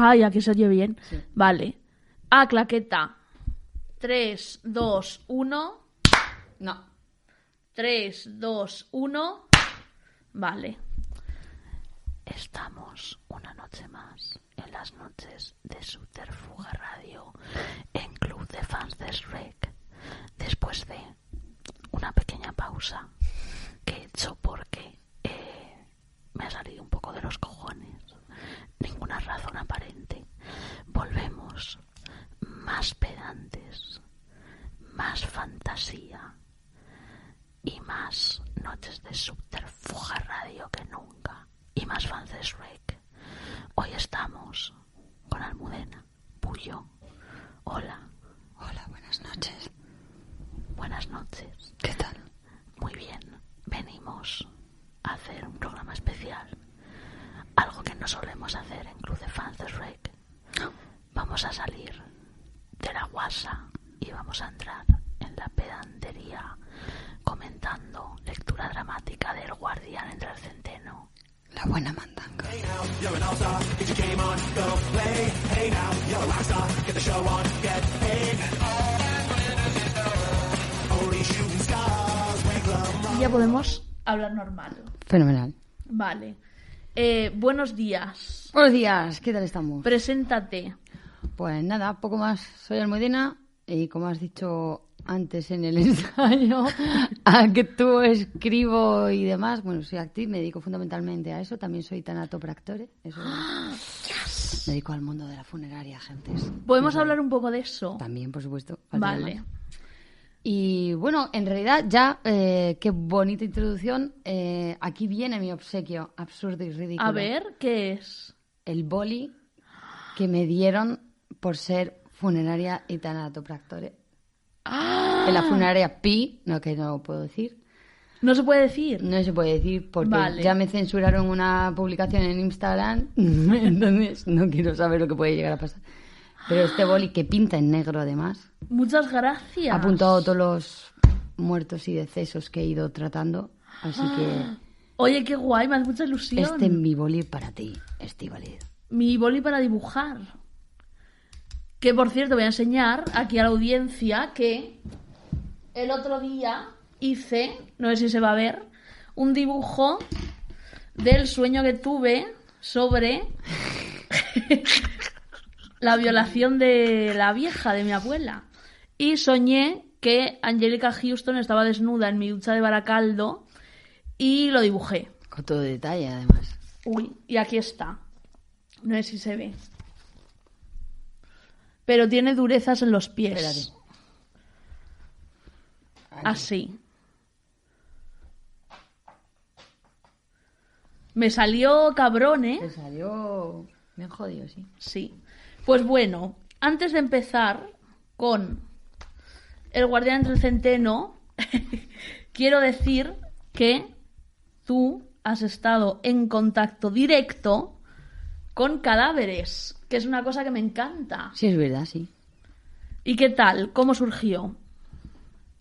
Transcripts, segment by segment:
Ah, ya que se oye bien. Vale. Ah, claqueta. 3, 2, 1. No. 3, 2, 1. Vale. Estamos una noche más en las noches de Subterfuga Radio en Club de Fans de Shrek. Después de una pequeña pausa que he hecho porque eh, me ha salido un poco de los cojones. Ninguna razón aparente. Volvemos más pedantes, más fantasía y más noches de subterfuga radio que nunca y más fans de Shrek. Hoy estamos con Almudena, Puyo. Hola, Hola, buenas noches. buenas noches. ¿Qué tal? Muy bien, venimos a hacer un programa especial. Algo que no solemos hacer en Club de Fans de Shrek. Vamos a salir de la guasa y vamos a entrar en la pedantería comentando lectura dramática del guardián entre el centeno. La buena mandanga. Ya podemos hablar normal. Fenomenal. Vale. Eh, buenos días. Buenos días, ¿qué tal estamos? Preséntate. Pues nada, poco más. Soy Almudena y como has dicho antes en el ensayo, a que tú escribo y demás, bueno, soy actriz, me dedico fundamentalmente a eso. También soy tanatopractore. Eso Me dedico al mundo de la funeraria, gentes. ¿Podemos hablar un poco de eso? También, por supuesto. Vale. más. Y bueno, en realidad ya, eh, qué bonita introducción. eh, aquí viene mi obsequio absurdo y ridículo. A ver, ¿qué es? El boli que me dieron por ser funeraria y tanatopractore. En la funeraria Pi, no que no lo puedo decir. No se puede decir. No se puede decir porque Vale. ya me censuraron una publicación en Instagram, entonces no quiero saber lo que puede llegar a pasar. Pero este boli que pinta en negro además, Muchas gracias. ha apuntado todos los muertos y decesos que he ido tratando, así que Oye, qué guay, me hace mucha ilusión. este es mi boli para ti, Estivaliz. Mi boli para dibujar. Que por cierto, voy a enseñar aquí a la audiencia que el otro día hice, no sé si se va a ver, un dibujo del sueño que tuve sobre la violación de la vieja, de mi abuela. Y soñé que Angelica Houston estaba desnuda en mi ducha de Baracaldo y lo dibujé. Con todo detalle además. Uy, y aquí está. No sé si se ve. Pero tiene durezas en los pies. Espérate. Así. Me salió cabrón, ¿eh? Te salió bien jodido, sí. Sí. Pues bueno, antes de empezar con El Guardián entre el Centeno, quiero decir que tú has estado en contacto directo con cadáveres, que es una cosa que me encanta. Sí, es verdad, sí. ¿Y qué tal? ¿Cómo surgió?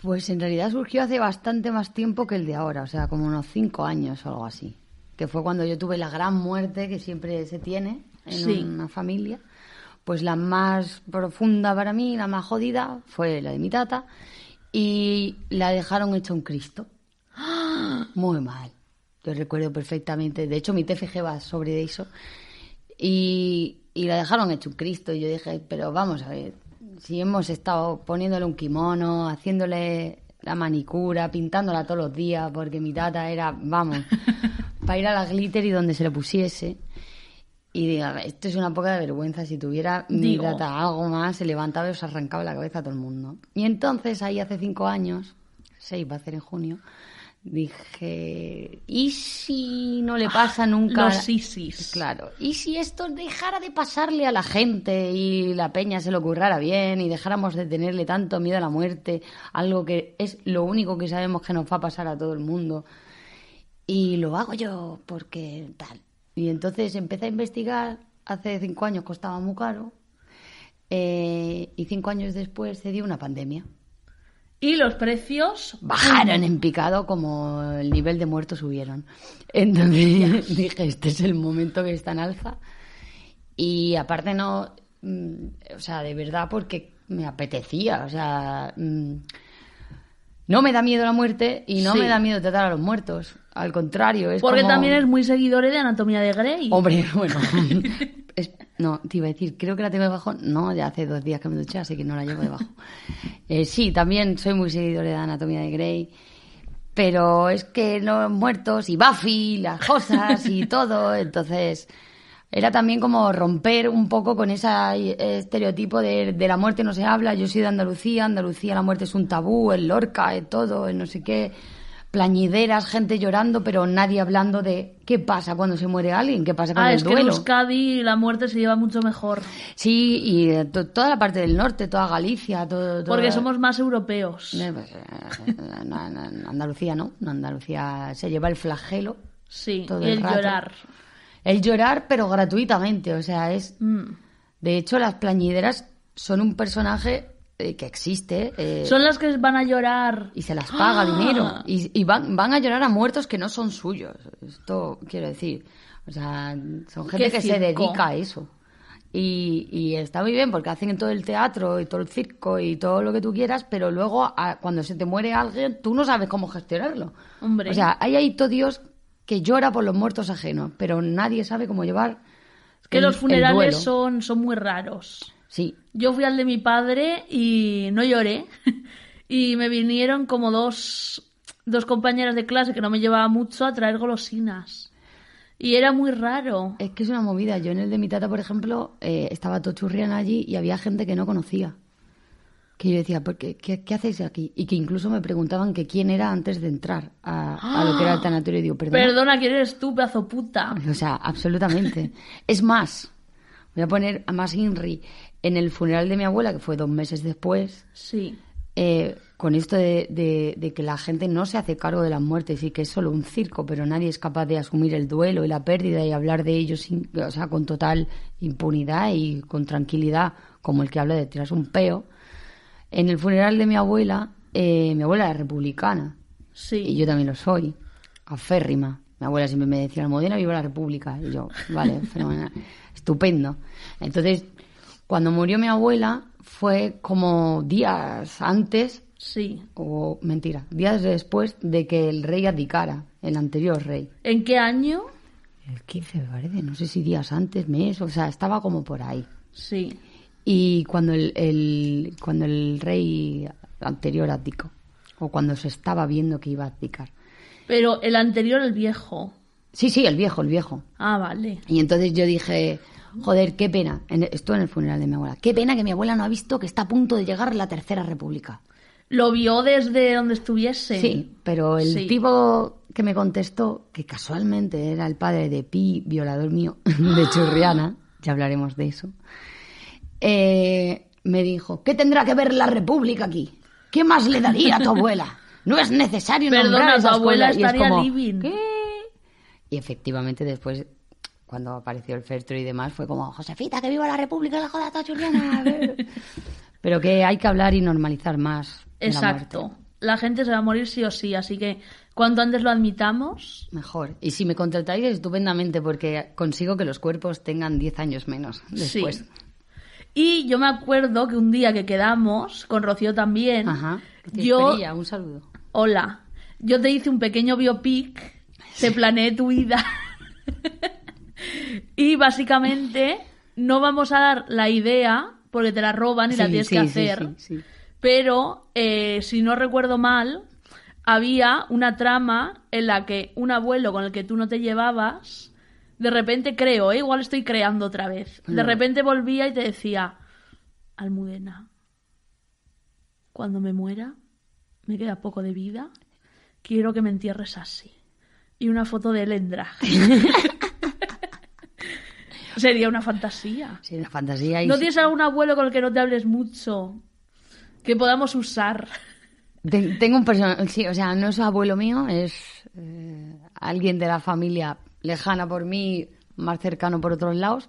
Pues en realidad surgió hace bastante más tiempo que el de ahora, o sea, como unos cinco años o algo así. Que fue cuando yo tuve la gran muerte que siempre se tiene en Sí. una familia. Pues la más profunda para mí, la más jodida, fue la de mi tata. Y la dejaron hecha un Cristo. Muy mal. Yo recuerdo perfectamente. De hecho, mi TFG va sobre eso. Y, y la dejaron hecho un Cristo. Y yo dije, pero vamos a ver, si hemos estado poniéndole un kimono, haciéndole la manicura, pintándola todos los días, porque mi tata era, vamos, para ir a la glitter y donde se le pusiese. Y diga, esto es una poca de vergüenza. Si tuviera mi Digo. tata algo más, se levantaba y os arrancaba la cabeza a todo el mundo. Y entonces, ahí hace cinco años, seis va a ser en junio, dije, ¿y si no le pasa nunca? Los ISIS. Claro. ¿Y si esto dejara de pasarle a la gente y la peña se lo currara bien y dejáramos de tenerle tanto miedo a la muerte, algo que es lo único que sabemos que nos va a pasar a todo el mundo? Y lo hago yo porque tal. Y entonces empecé a investigar. Hace cinco años costaba muy caro. eh, y cinco años después se dio una pandemia. Y los precios Bajaron en picado como el nivel de muertos subieron. Entonces dije, este es el momento que está en alza. Y aparte no, mm, o sea, de verdad porque me apetecía, o sea, mm, no me da miedo la muerte y no Sí. me da miedo tratar a los muertos. Al contrario, es Porque como- también es muy seguidor de Anatomía de Grey. Hombre, bueno. Es- no, te iba a decir, creo que la tengo debajo. No, ya hace dos días que me duché, así que no la llevo debajo. Eh, sí, también soy muy seguidor de Anatomía de Grey. Pero es que los muertos y Buffy, las cosas y todo. Entonces, era también como romper un poco con ese estereotipo de, de la muerte no se habla. Yo soy de Andalucía, Andalucía la muerte es un tabú, el Lorca, el todo, el no sé qué. Plañideras, gente llorando, pero nadie hablando de qué pasa cuando se muere alguien, qué pasa con Ah, el es que en duelo. Euskadi la muerte se lleva mucho mejor. Sí, y to- toda la parte del norte, toda Galicia, todo. Porque toda- somos más europeos. Eh, pues, eh, Andalucía no, Andalucía se lleva el flagelo. Sí, todo y el llorar. El llorar, pero gratuitamente, o sea, es. Mm. De hecho, las plañideras son un personaje eh, que existe. eh, Son las que van a llorar. y se las paga ¡Ah! dinero. Y, y van, van a llorar a muertos que no son suyos. Esto quiero decir. O sea, son gente que se dedica a eso. Y, y está muy bien porque hacen todo el teatro y todo el circo y todo lo que tú quieras, pero luego a- cuando se te muere alguien, tú no sabes cómo gestionarlo. Hombre. O sea, hay ahí todo Dios que llora por los muertos ajenos, pero nadie sabe cómo llevar. Que el- los funerales son, son muy raros. Sí, Yo fui al de mi padre y no lloré. Y me vinieron como dos, dos compañeras de clase que no me llevaba mucho a traer golosinas. Y era muy raro. Es que es una movida. Yo en el de mi tata, por ejemplo, eh, estaba Tochurrián allí y había gente que no conocía. Que yo decía, ¿por qué, qué, qué hacéis aquí? Y que incluso me preguntaban que quién era antes de entrar a, a lo que era el tanatorio. Y digo, perdona. Perdona, ¿quién eres tú, pedazo puta? O sea, absolutamente. es más, voy a poner a más Inri en el funeral de mi abuela, que fue dos meses después, Sí. eh, con esto de, de- de que la gente no se hace cargo de las muertes y que es solo un circo, pero nadie es capaz de asumir el duelo y la pérdida y hablar de ello sin, o sea, con total impunidad y con tranquilidad, como el que habla de tirarse un peo. En el funeral de mi abuela, eh, mi abuela era republicana Sí. y yo también lo soy, aférrima. Mi abuela siempre me decía, Almudena, viva la República. Y yo, vale, fenomenal, estupendo. Entonces, cuando murió mi abuela, fue como días antes, Sí. o mentira, días después de que el rey abdicara, el anterior rey. ¿En qué año? El 15 me parece, no sé si días antes, mes, o sea, estaba como por ahí. Sí. Y cuando el, el- cuando el rey anterior abdicó, o cuando se estaba viendo que iba a abdicar. Pero el anterior, el viejo. Sí, sí, el viejo, el viejo. Ah, vale. Y entonces yo dije, joder, qué pena, en, esto en el funeral de mi abuela, qué pena que mi abuela no ha visto que está a punto de llegar la tercera república. ¿Lo vio desde donde estuviese? Sí, pero el Sí. tipo que me contestó, que casualmente era el padre de Pi, violador mío, de Churriana, ya hablaremos de eso, eh, me dijo, ¿qué tendrá que ver la república aquí? ¿Qué más le daría a tu abuela? No es necesario Perdona, nombrar tu esas abuela cosas". Y es estaría como, living. ¿qué? Y efectivamente después, cuando apareció el feltro y demás, fue como, Josefita, que viva la república, la joda toda. Pero que hay que hablar y normalizar más. de la. Exacto. La gente se va a morir sí o sí, así que cuanto antes lo admitamos, Mejor. Y si me contratáis, estupendamente, porque consigo que los cuerpos tengan 10 años menos después. Sí. Y yo me acuerdo que un día que quedamos, con Rocío también, Ajá. yo, un saludo. hola, yo te hice un pequeño biopic, te planeé tu vida. y básicamente no vamos a dar la idea porque te la roban y la tienes sí, que hacer. sí. Pero, eh, si no recuerdo mal, había una trama en la que un abuelo con el que tú no te llevabas, de repente creo, ¿eh? igual estoy creando otra vez, de repente volvía y te decía, Almudena, cuando me muera, me queda poco de vida, quiero que me entierres así. Y una foto de él en drag. Sería una fantasía. Sí, una fantasía. Y ¿No tienes algún abuelo con el que no te hables mucho? Que podamos usar. Te- Tengo un personaje, sí, o sea, no es abuelo mío, es eh, alguien de la familia lejana por mí, más cercano por otros lados,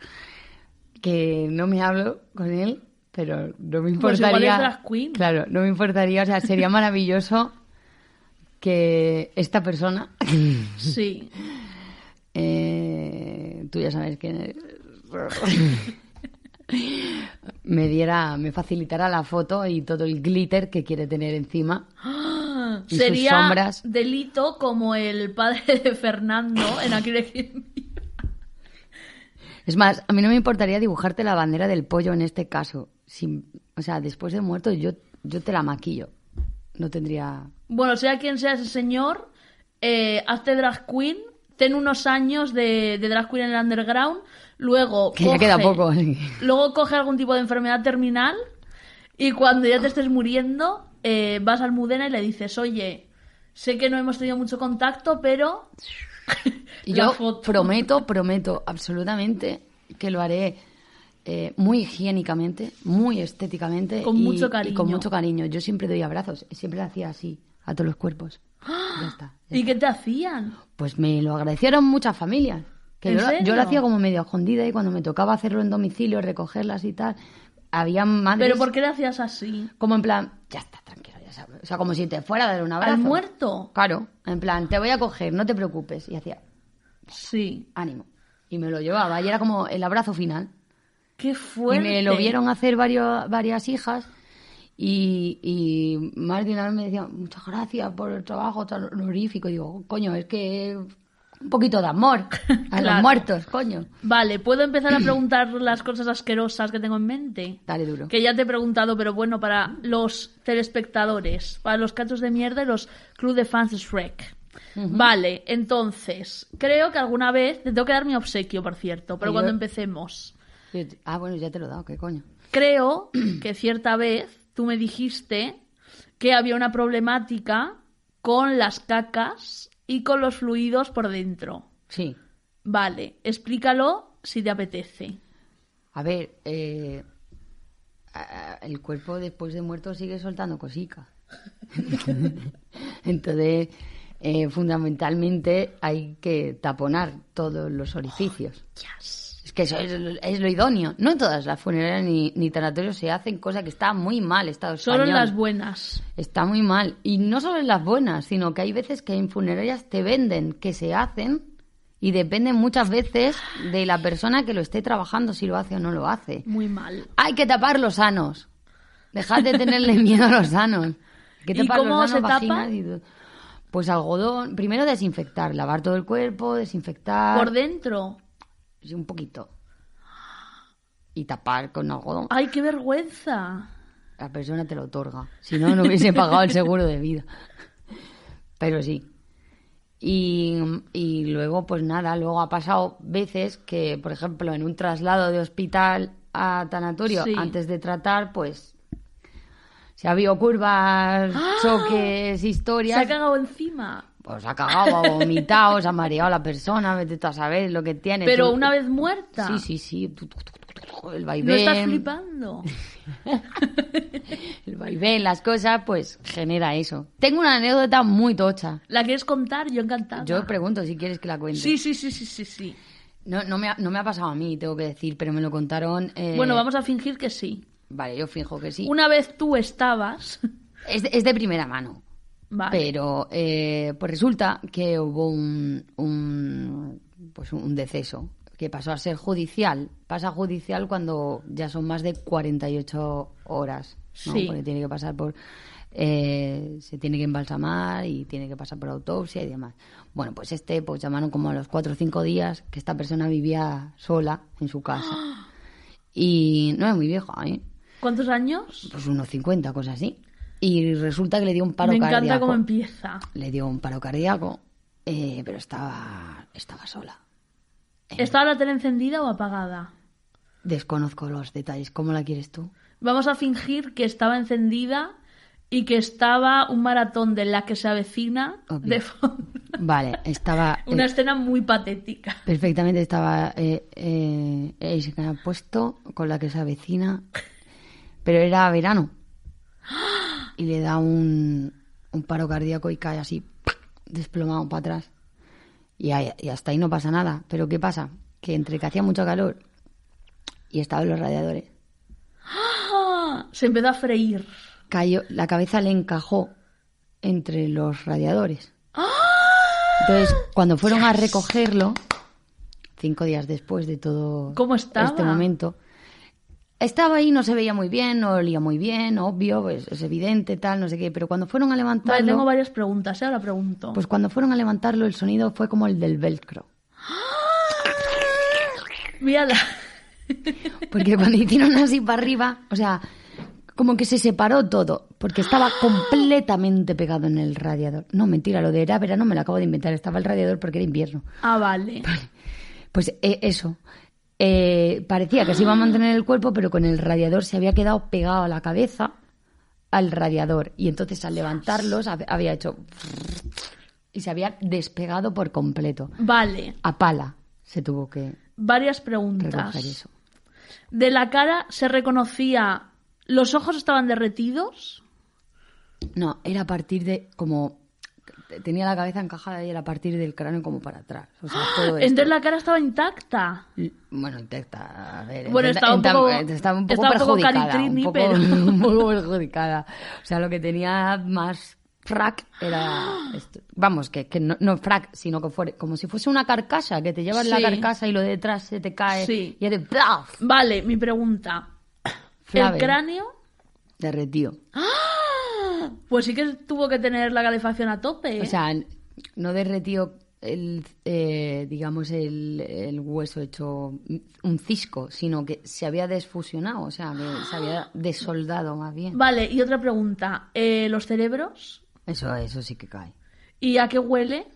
que no me hablo con él, pero no me Pues igual importaría. es queen. Claro, no me importaría, o sea, sería maravilloso que esta persona, Sí. eh, tú ya sabes quién es, me diera, me facilitara la foto y todo el glitter que quiere tener encima. Y sus Sería sombras. delito como el padre de Fernando en Aquí de quien viva. Es más, a mí no me importaría dibujarte la bandera del pollo en este caso. Sin, o sea, después de muerto yo, yo te la maquillo. No tendría... Bueno, sea quien sea ese señor, eh, hazte drag queen, ten unos años de, de drag queen en el underground, luego Que ya coge- queda poco. luego coge algún tipo de enfermedad terminal y cuando ya te estés muriendo eh, vas al Mudena y le dices, oye, sé que no hemos tenido mucho contacto, pero Y yo foto. prometo, prometo absolutamente que lo haré eh, muy higiénicamente, muy estéticamente. Con y- mucho y cariño. con mucho cariño. Yo siempre doy abrazos, siempre lo hacía así, a todos los cuerpos. Ya está. ya ¿y está. qué te hacían? Pues me lo agradecieron muchas familias. Que ¿En yo, lo- yo lo hacía como medio escondida y cuando me tocaba hacerlo en domicilio, recogerlas y tal, había madres ¿Pero por qué le hacías así? como en plan, ya está, tranquilo, ya sabes. O sea, como si te fuera a dar un abrazo. ¿Al muerto? Claro, en plan, te voy a coger, no te preocupes. Y hacía, Sí. ánimo. Y me lo llevaba y era como el abrazo final. Qué Y fuerte. me lo vieron hacer varios, varias hijas y, y más de una vez me decían, muchas gracias por el trabajo tan honorífico. Y digo, coño, es que un poquito de amor a Claro. los muertos, coño. Vale, ¿puedo empezar a preguntar las cosas asquerosas que tengo en mente? Dale duro. Que ya te he preguntado, pero bueno, para los telespectadores, para los cachos de mierda y los club de fans de Shrek. Vale, entonces, creo que alguna vez, te tengo que dar mi obsequio, por cierto, pero yo- cuando empecemos. Yo Ah, bueno, ya te lo he dado, ¿qué coño? Creo que cierta vez tú me dijiste que había una problemática con las cacas y con los fluidos por dentro. Sí. Vale, explícalo si te apetece. A ver, eh, el cuerpo después de muerto sigue soltando cosica. Entonces, eh, fundamentalmente hay que taponar todos los orificios. Es que eso es, es lo idóneo. No en todas las funerarias ni, ni tanatorios se hacen, cosa que está muy mal, Estado Solo en las buenas. Está muy mal. Y no solo en las buenas, sino que hay veces que en funerarias te venden que se hacen y dependen muchas veces de la persona que lo esté trabajando, si lo hace o no lo hace. Muy mal. Hay que tapar los sanos. Dejad de tenerle miedo a los sanos. Que ¿Y cómo los se tapa? y. Pues algodón. Primero desinfectar, lavar todo el cuerpo, desinfectar. Por dentro. Un poquito. Y tapar con algodón. ¡Ay, qué vergüenza! La persona te lo otorga. Si no, no hubiese pagado el seguro de vida. Pero sí. Y, y luego, pues nada, luego ha pasado veces que, por ejemplo, en un traslado de hospital a tanatorio, Sí. antes de tratar, pues si ha habido curvas, choques, Se historias, ha cagado encima. Pues ha cagado, ha vomitado, se ha mareado la persona, vete tú a saber lo que tiene. Pero Tú- una vez muerta. Sí, sí, sí. El No vaivén. estás flipando. el vaivén, las cosas, pues genera eso. Tengo una anécdota muy tocha. ¿La quieres contar? Yo encantada. Yo pregunto si quieres que la cuente. Sí, sí, sí, sí, sí, sí. No, no, me ha, no me ha pasado a mí, tengo que decir, pero me lo contaron. eh, Bueno, vamos a fingir que sí. Vale, yo fijo que sí. Una vez tú estabas. Es, de, es de primera mano. Vale. Pero eh, pues resulta que hubo un, un, pues un deceso que pasó a ser judicial. Pasa judicial cuando ya son más de 48 horas. ¿no? Sí. Porque tiene que pasar por. eh, se tiene que embalsamar y tiene que pasar por autopsia y demás. Bueno, pues este, pues llamaron como a los 4 o 5 días que esta persona vivía sola en su casa. Y no es muy vieja, ¿eh? ¿Cuántos años? Pues unos 50, cosas así. Y resulta que le dio un paro Me encanta cardíaco cómo empieza. le dio un paro cardíaco, eh, pero estaba, estaba sola. ¿Estaba la tele encendida o apagada? Desconozco los detalles. ¿Cómo la quieres tú? Vamos a fingir que estaba encendida y que estaba un maratón de la que se avecina Obvio. de fondo. Vale, estaba... Una eh, escena muy patética. perfectamente estaba eh, eh, puesto con la que se avecina, pero era verano. Y le da un, un paro cardíaco y cae así, desplomado para atrás. Y, ahí- y hasta ahí no pasa nada. Pero ¿qué pasa? Que entre que hacía mucho calor y estaban los radiadores, ¡Ah! Se empezó a freír. cayó, la cabeza le encajó entre los radiadores. Entonces, cuando fueron a recogerlo, cinco días después de todo este momento. Estaba ahí, no se veía muy bien, no olía muy bien, obvio, pues es evidente, tal, no sé qué. Pero cuando fueron a Vale, levantarlo, tengo varias preguntas, ¿eh? ahora pregunto. pues cuando fueron a levantarlo, el sonido fue como el del velcro. Mírala. Porque cuando hicieron así para arriba, o sea, como que se separó todo, porque estaba completamente pegado en el radiador. No, mentira, lo de era verano me lo acabo de inventar, estaba el radiador porque era invierno. Ah, vale. Pues eh, eso. Eh, parecía que se iba a mantener el cuerpo, pero con el radiador se había quedado pegado a la cabeza al radiador. Y entonces al levantarlos hab- había hecho... Y se había despegado por completo. Vale, A pala se tuvo que varias preguntas. eso. De la cara se reconocía. ¿Los ojos estaban derretidos? No, era a partir de como... Tenía la cabeza encajada y era a partir del cráneo como para atrás. O sea, todo esto. Entonces la cara estaba intacta. Bueno, intenta, a ver, Bueno, intenta- estaba un poco- estaba un poco estaba un poco perjudicada, un poco, pero- un poco perjudicada. O sea, lo que tenía más frac era esto. Vamos, que, que no, no frac, sino que fuera como si fuese una carcasa, que te llevas la carcasa y lo de detrás se te cae Sí. y eres ¡plaf! Vale, mi pregunta. ¿El cráneo? derretido. Pues sí que tuvo que tener la calefacción a tope. ¿eh? O sea, no derretido el, eh, digamos, el, el hueso hecho un cisco, sino que se había desfusionado, o sea, que se había desoldado más bien. Vale, y otra pregunta. Eh, ¿Los cerebros? Eso, eso sí que cae. ¿Y a qué huele?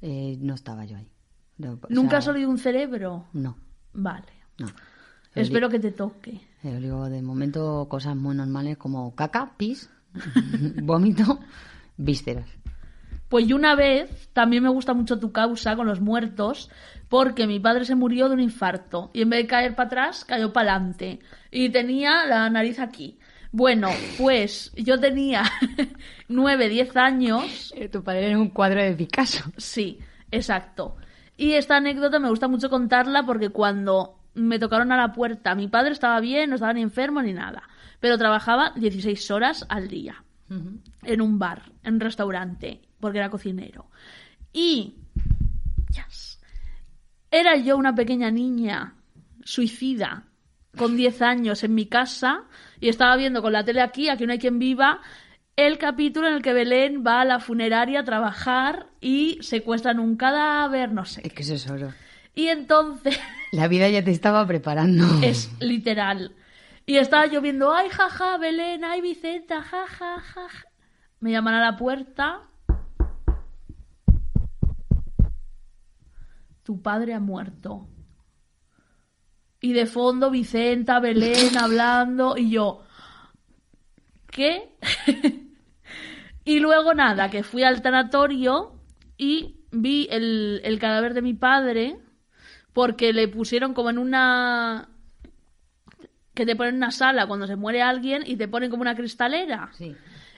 Eh, no estaba yo ahí. No, o ¿Nunca sea, has olido un cerebro? No, Vale. no. Espero que te toque. Eh, de momento cosas muy normales como caca, pis, vómito, vísceras. Pues yo una vez, también me gusta mucho tu causa con los muertos, porque mi padre se murió de un infarto y en vez de caer para atrás, cayó para adelante y tenía la nariz aquí. Bueno, pues yo tenía 9, 10 años Eh, tu padre era un cuadro de Picasso. Sí, exacto. Y esta anécdota me gusta mucho contarla porque cuando me tocaron a la puerta, mi padre estaba bien, no estaba ni enfermo ni nada, pero trabajaba 16 horas al día en un bar, en un restaurante, porque era cocinero. Y yes, era yo una pequeña niña suicida con 10 años en mi casa y estaba viendo con la tele aquí, aquí no hay quien viva, el capítulo en el que Belén va a la funeraria a trabajar y secuestran un cadáver, no sé. Es que eso es oro. Y entonces La vida ya te estaba preparando. es literal. Y estaba yo viendo, ay, jaja, Belén, ay, Vicenta, jaja, jaja. Me llaman a la puerta. Tu padre ha muerto. Y de fondo Vicenta, Belén hablando y yo, ¿qué? y luego nada, que fui al tanatorio y vi el, el cadáver de mi padre porque le pusieron como en una que te ponen en una sala cuando se muere alguien y te ponen como una cristalera. Sí.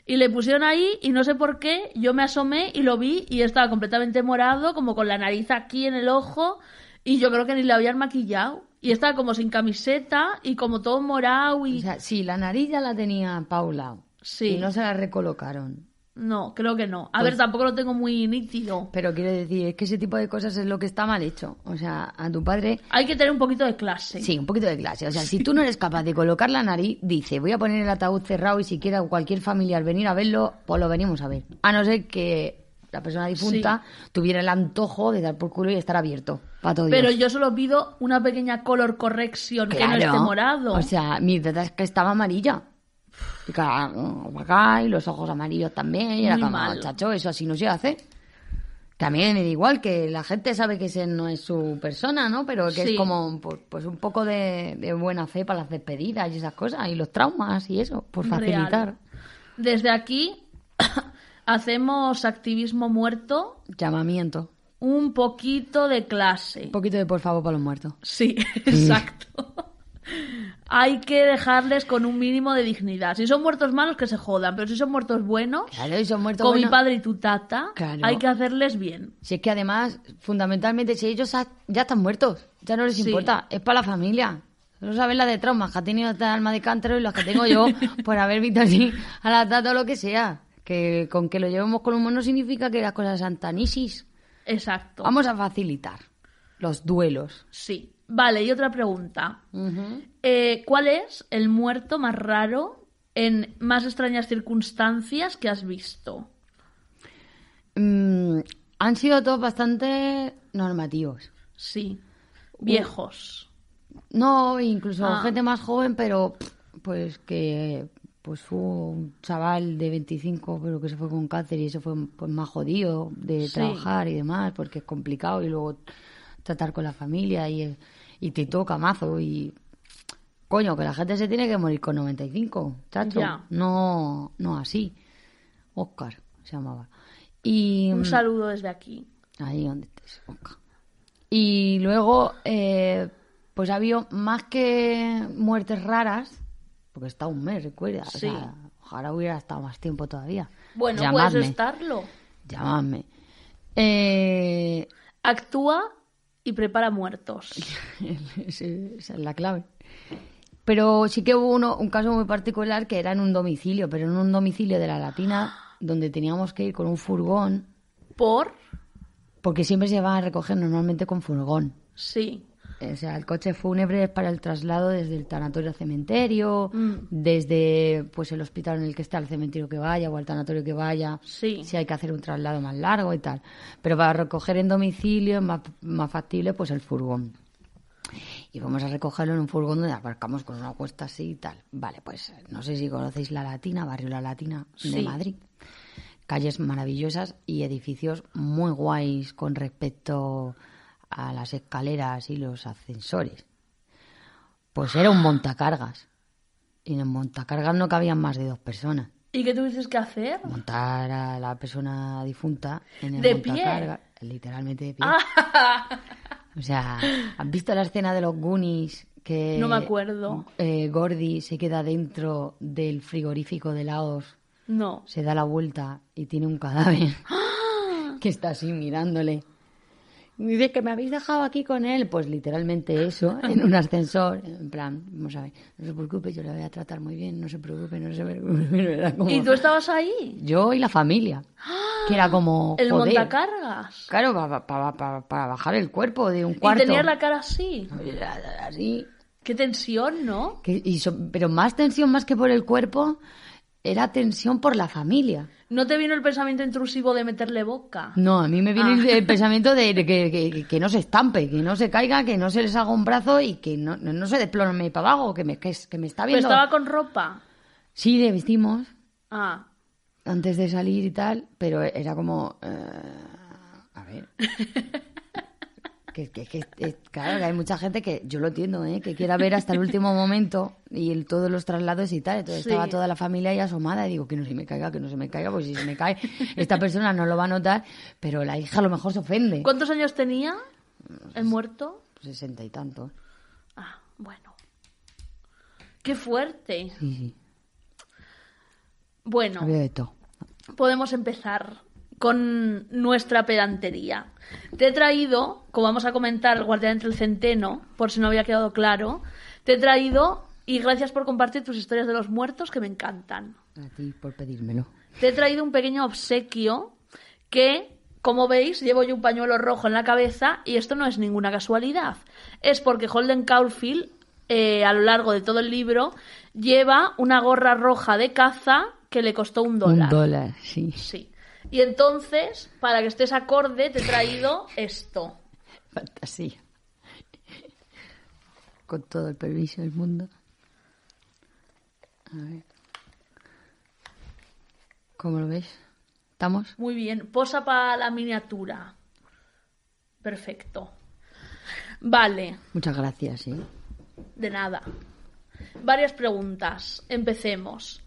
Y le pusieron ahí y no sé por qué, yo me asomé y lo vi y estaba completamente morado, como con la nariz aquí en el ojo y yo creo que ni le habían maquillado. Y estaba como sin camiseta y como todo morado y... O sea, sí, la nariz ya la tenía Paula. Sí. Y no se la recolocaron. No, creo que no. A Pues- ver, tampoco lo tengo muy nítido. Pero quiero decir, es que ese tipo de cosas es lo que está mal hecho. O sea, a tu padre Hay que tener un poquito de clase. Sí, un poquito de clase. O sea, si tú no eres capaz de colocar la nariz, dice, voy a poner el ataúd cerrado y si quiera cualquier familiar venir a verlo, pues lo venimos a ver. A no ser que la persona difunta tuviera el antojo de dar por culo y estar abierto. Para todo Pero Dios. yo solo pido una pequeña color correction que no Claro. esté morado. O sea, mi verdad es que estaba amarilla. Y claro, acá, y los ojos amarillos también. Y era como, chacho, eso así no se hace. También da igual que la gente sabe que ese no es su persona, ¿no? Pero que Sí. es como pues, pues un poco de, de buena fe para las despedidas y esas cosas, y los traumas y eso, por facilitar. Real. Desde aquí hacemos activismo muerto, Llamamiento. un poquito de clase. Un poquito de por favor para los muertos. Sí, exacto. Hay que dejarles con un mínimo de dignidad. Si son muertos malos, que se jodan, pero si son muertos buenos, Claro, y son muertos con mi padre y tu tata, Claro. hay que hacerles bien. Si es que además, fundamentalmente, si ellos ya están muertos, ya no les Sí. importa, es para la familia. No saben la de traumas que ha tenido esta alma de cántaro y las que tengo yo por haber visto así a la tata o lo que sea. Que con que lo llevemos con humor no significa que las cosas sean tan isis. Exacto. Vamos a facilitar. los duelos. Sí. Vale, y otra pregunta. Eh, ¿Cuál es el muerto más raro en más extrañas circunstancias que has visto? Mm, han sido todos bastante normativos. Sí. Viejos. No, incluso Ah. gente más joven, pero pues que pues fue un chaval de 25 pero que se fue con cáncer y eso fue pues, más jodido de Sí. trabajar y demás porque es complicado y luego tratar con la familia y, y te toca mazo y coño que la gente se tiene que morir con 95 chacho Ya. no no así Oscar se llamaba y Un saludo desde aquí. Ahí donde estés, Oscar. Y luego, eh, pues ha habido más que muertes raras, porque está un mes, recuerda. O sea, ojalá hubiera estado más tiempo todavía. Bueno, Llamadme, puedes estarlo. Llamadme. Eh, Actúa y prepara muertos. esa es la clave. Pero sí que hubo uno, un caso muy particular que era en un domicilio, pero en un domicilio de la Latina, donde teníamos que ir con un furgón, ¿Por? porque siempre se van a recoger normalmente con furgón. Sí. O sea, el coche fúnebre es para el traslado desde el tanatorio al cementerio, Mm. desde pues el hospital en el que está el cementerio que vaya o al tanatorio que vaya, Sí. si hay que hacer un traslado más largo y tal. Pero para recoger en domicilio es más, más factible pues el furgón. Y vamos a recogerlo en un furgón donde aparcamos con una cuesta así y tal. Vale, pues no sé si conocéis La Latina, barrio La Latina de Sí. Madrid. Calles maravillosas y edificios muy guays con respecto a las escaleras y los ascensores. Pues era un montacargas. Y en el montacargas no cabían más de dos personas. ¿Y qué tuviste que hacer? Montar a la persona difunta en el ¿De pie? montacargas, literalmente de pie. Ah, O sea, ¿has visto la escena de los Goonies? Que, No me acuerdo. eh, Gordy se queda dentro del frigorífico de Laos, no. se da la vuelta y tiene un cadáver que está así mirándole. Dice que me habéis dejado aquí con él. Pues literalmente eso, en un ascensor. En plan, vamos a ver, no se preocupe, yo le voy a tratar muy bien, no se preocupe, no se preocupe. Como- ¿Y tú estabas ahí? Yo y la familia. Que era como. El joder. montacargas. Claro, para, para bajar el cuerpo de un cuarto. Y tenías la cara así. Así. Qué tensión, ¿no? Que- y so- pero más tensión más que por el cuerpo, era tensión por la familia. ¿No te vino el pensamiento intrusivo de meterle boca? No, a mí me viene Ah. el, pensamiento de, de que, que- que no se estampe, que no se caiga, que no se les haga un brazo y que no, no, no se desplome para abajo, que me, que, que me está Pero viendo. estaba con ropa. Sí, le vestimos Ah, antes de salir y tal, pero era como... eh, a ver... que, que, que- eh, claro, que hay mucha gente que, yo lo entiendo, ¿eh? que quiera ver hasta el último momento y el- todos los traslados y tal. Entonces Sí. estaba toda la familia ahí asomada y digo, que no se me caiga, que no se me caiga, pues si se me cae, esta persona no lo va a notar, pero la hija a lo mejor se ofende. ¿Cuántos años tenía el muerto? Sesenta y tantos. Ah, bueno. Qué fuerte. Sí, sí. Bueno, Había de todo. podemos empezar con nuestra pedantería. Te he traído, como vamos a comentar, el guardián entre el centeno, por si no había quedado claro, te he traído, y gracias por compartir tus historias de los muertos que me encantan. A ti por pedírmelo. Te he traído un pequeño obsequio que, como veis, llevo yo un pañuelo rojo en la cabeza y esto no es ninguna casualidad. Es porque Holden Caulfield, eh, a lo largo de todo el libro, lleva una gorra roja de caza que le costó un dólar. Un dólar, sí. Sí. Y entonces, para que estés acorde, te he traído esto. Fantasía. Con todo el permiso del mundo. A ver. ¿Cómo lo ves? ¿Estamos? Muy bien, posa para la miniatura. Perfecto. Vale, Muchas gracias, ¿eh? de nada. Varias preguntas. Empecemos.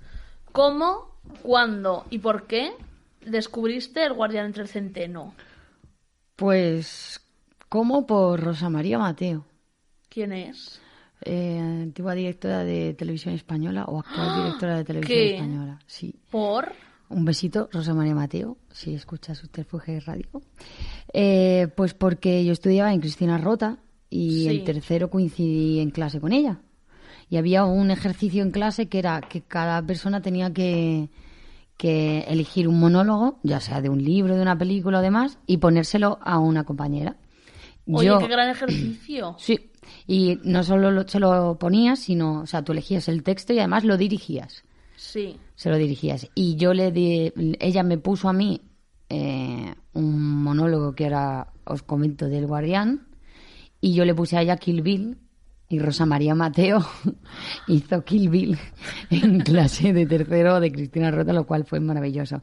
¿Cómo, cuándo y por qué descubriste el guardián entre el centeno? Pues, ¿cómo por Rosa María Mateo? ¿Quién es? Eh, antigua directora de televisión española o actual directora de televisión ¿Qué? española. Sí. ¿Por? Un besito, Rosa María Mateo, si escuchas Subterfuge Radio. Eh, pues porque yo estudiaba en Cristina Rota y Sí. en tercero coincidí en clase con ella. Y había un ejercicio en clase que era que cada persona tenía que, que elegir un monólogo, ya sea de un libro, de una película o demás, y ponérselo a una compañera. Oye, Yo- qué gran ejercicio. Sí, y no solo lo, se lo ponías, sino, o sea, tú elegías el texto y además lo dirigías. Sí. Se lo dirigías. Y yo le di, ella me puso a mí eh, un monólogo que ahora os comento del Guardián, y yo le puse a ella Kill Bill, y Rosa María Mateo hizo Kill Bill en clase de tercero de Cristina Rota, lo cual fue maravilloso.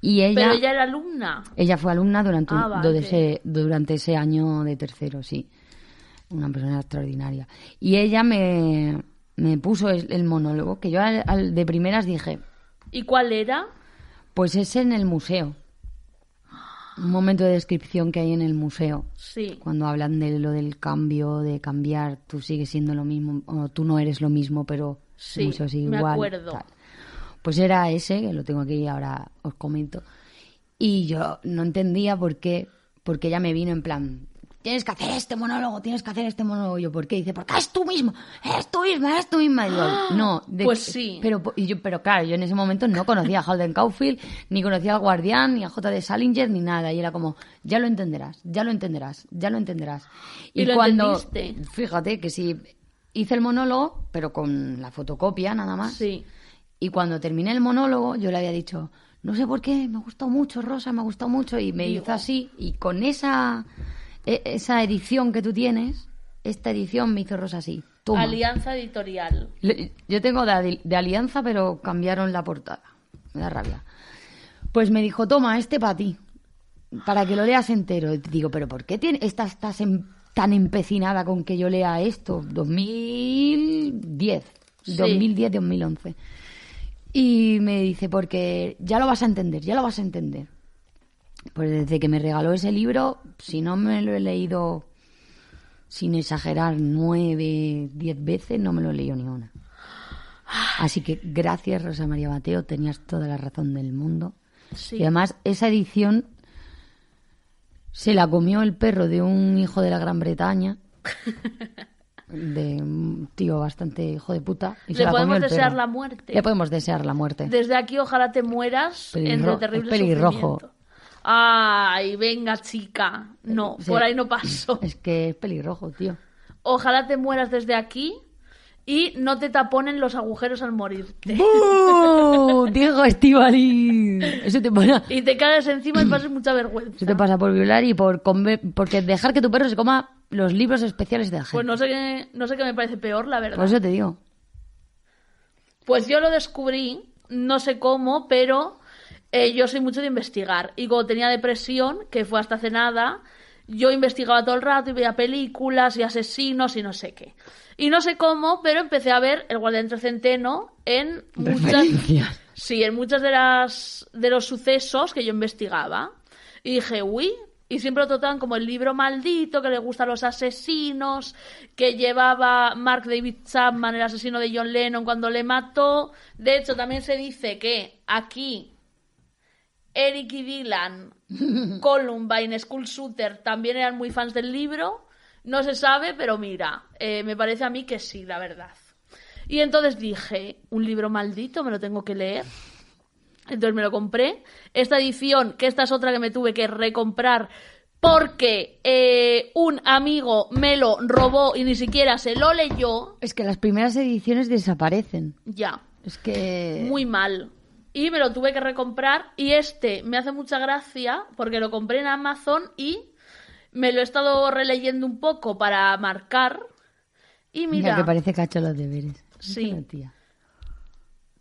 Y ella, Pero ella era alumna. ella fue alumna durante, Ah, vale. durante ese, durante ese año de tercero, sí. Una persona extraordinaria. Y ella me, me puso el, el monólogo, que yo al- al- de primeras dije, ¿Y cuál era? pues es en el museo. Un momento de descripción que hay en el museo. Sí. Cuando hablan de lo del cambio, de cambiar, tú sigues siendo lo mismo, o tú no eres lo mismo, pero Sí, el museo sigue me igual. acuerdo. tal. Pues era ese, que lo tengo aquí y ahora os comento. Y yo no entendía por qué, porque ella me vino en plan, tienes que hacer este monólogo, tienes que hacer este monólogo. Y yo, ¿por qué? Dice, porque es tú mismo, es tú misma, es tú misma. Y digo, no. de- Pues sí. Pero, y yo, pero claro, yo en ese momento no conocía a Holden Caulfield, ni conocía al Guardián, ni a J. de Salinger, ni nada. Y era como, ya lo entenderás, ya lo entenderás, ya lo entenderás. ¿Y lo cuando, entendiste? fíjate que sí, hice el monólogo, pero con la fotocopia nada más. Sí. Y cuando terminé el monólogo, yo le había dicho, no sé por qué, me gustó mucho, Rosa, me gustó mucho. Y me Digo. hizo así. Y con esa, esa edición que tú tienes, esta edición me hizo Rosa así. Toma. Alianza Editorial. Le- Yo tengo de, de alianza, pero cambiaron la portada. Me da rabia. Pues me dijo, toma, este para ti, para que lo leas entero. Y digo, pero ¿por qué tiene, estás, estás em- tan empecinada con que yo lea esto? 2010, Sí. 2010-2011. Y me dice, porque ya lo vas a entender, ya lo vas a entender. Pues desde que me regaló ese libro, si no me lo he leído sin exagerar, nueve, diez veces, no me lo he leído ni una. Así que gracias, Rosa María Mateo, tenías toda la razón del mundo. Sí. Y además, esa edición se la comió el perro de un hijo de la Gran Bretaña, de un tío bastante hijo de puta. Y Le podemos desear perro. la muerte. Le podemos desear la muerte. Desde aquí ojalá te mueras Pelirro- entre terrible pelirrojo. sufrimiento. Ay, venga, chica. No, Sí. por ahí no paso. Es que es pelirrojo, tío. Ojalá te mueras desde aquí y no te taponen los agujeros al morirte. ¡Oh! Diego Estivali. Eso te pasa, Y te caes encima y pases mucha vergüenza. eso te pasa por violar y por comer, porque dejar que tu perro se coma los libros especiales de la gente. Pues no sé qué, no sé qué me parece peor, la verdad. Por eso te digo. Pues yo lo descubrí, no sé cómo, pero eh, yo soy mucho de investigar. Y como tenía depresión, que fue hasta hace nada, yo investigaba todo el rato y veía películas y asesinos y no sé qué. Y no sé cómo, pero empecé a ver El Guardián entre Centeno en muchas, sí, en muchas de las de los sucesos que yo investigaba. Y dije, uy, y siempre lo trataban como el libro maldito que le gusta a los asesinos, que llevaba Mark David Chapman, el asesino de John Lennon, cuando le mató. De hecho, también se dice que aquí Eric y Dylan, Columbine, School Shooter, también eran muy fans del libro. No se sabe, pero mira, eh, me parece a mí que sí, la verdad. Y entonces dije, un libro maldito, me lo tengo que leer. Entonces me lo compré. Esta edición, que esta es otra que me tuve que recomprar porque eh, un amigo me lo robó y ni siquiera se lo leyó, Es que las primeras ediciones desaparecen. ya, Es que. muy mal. Y me lo tuve que recomprar y este me hace mucha gracia porque lo compré en Amazon y me lo he estado releyendo un poco para marcar. Y Mira, mira, que parece que ha hecho los deberes. Sí. Tía.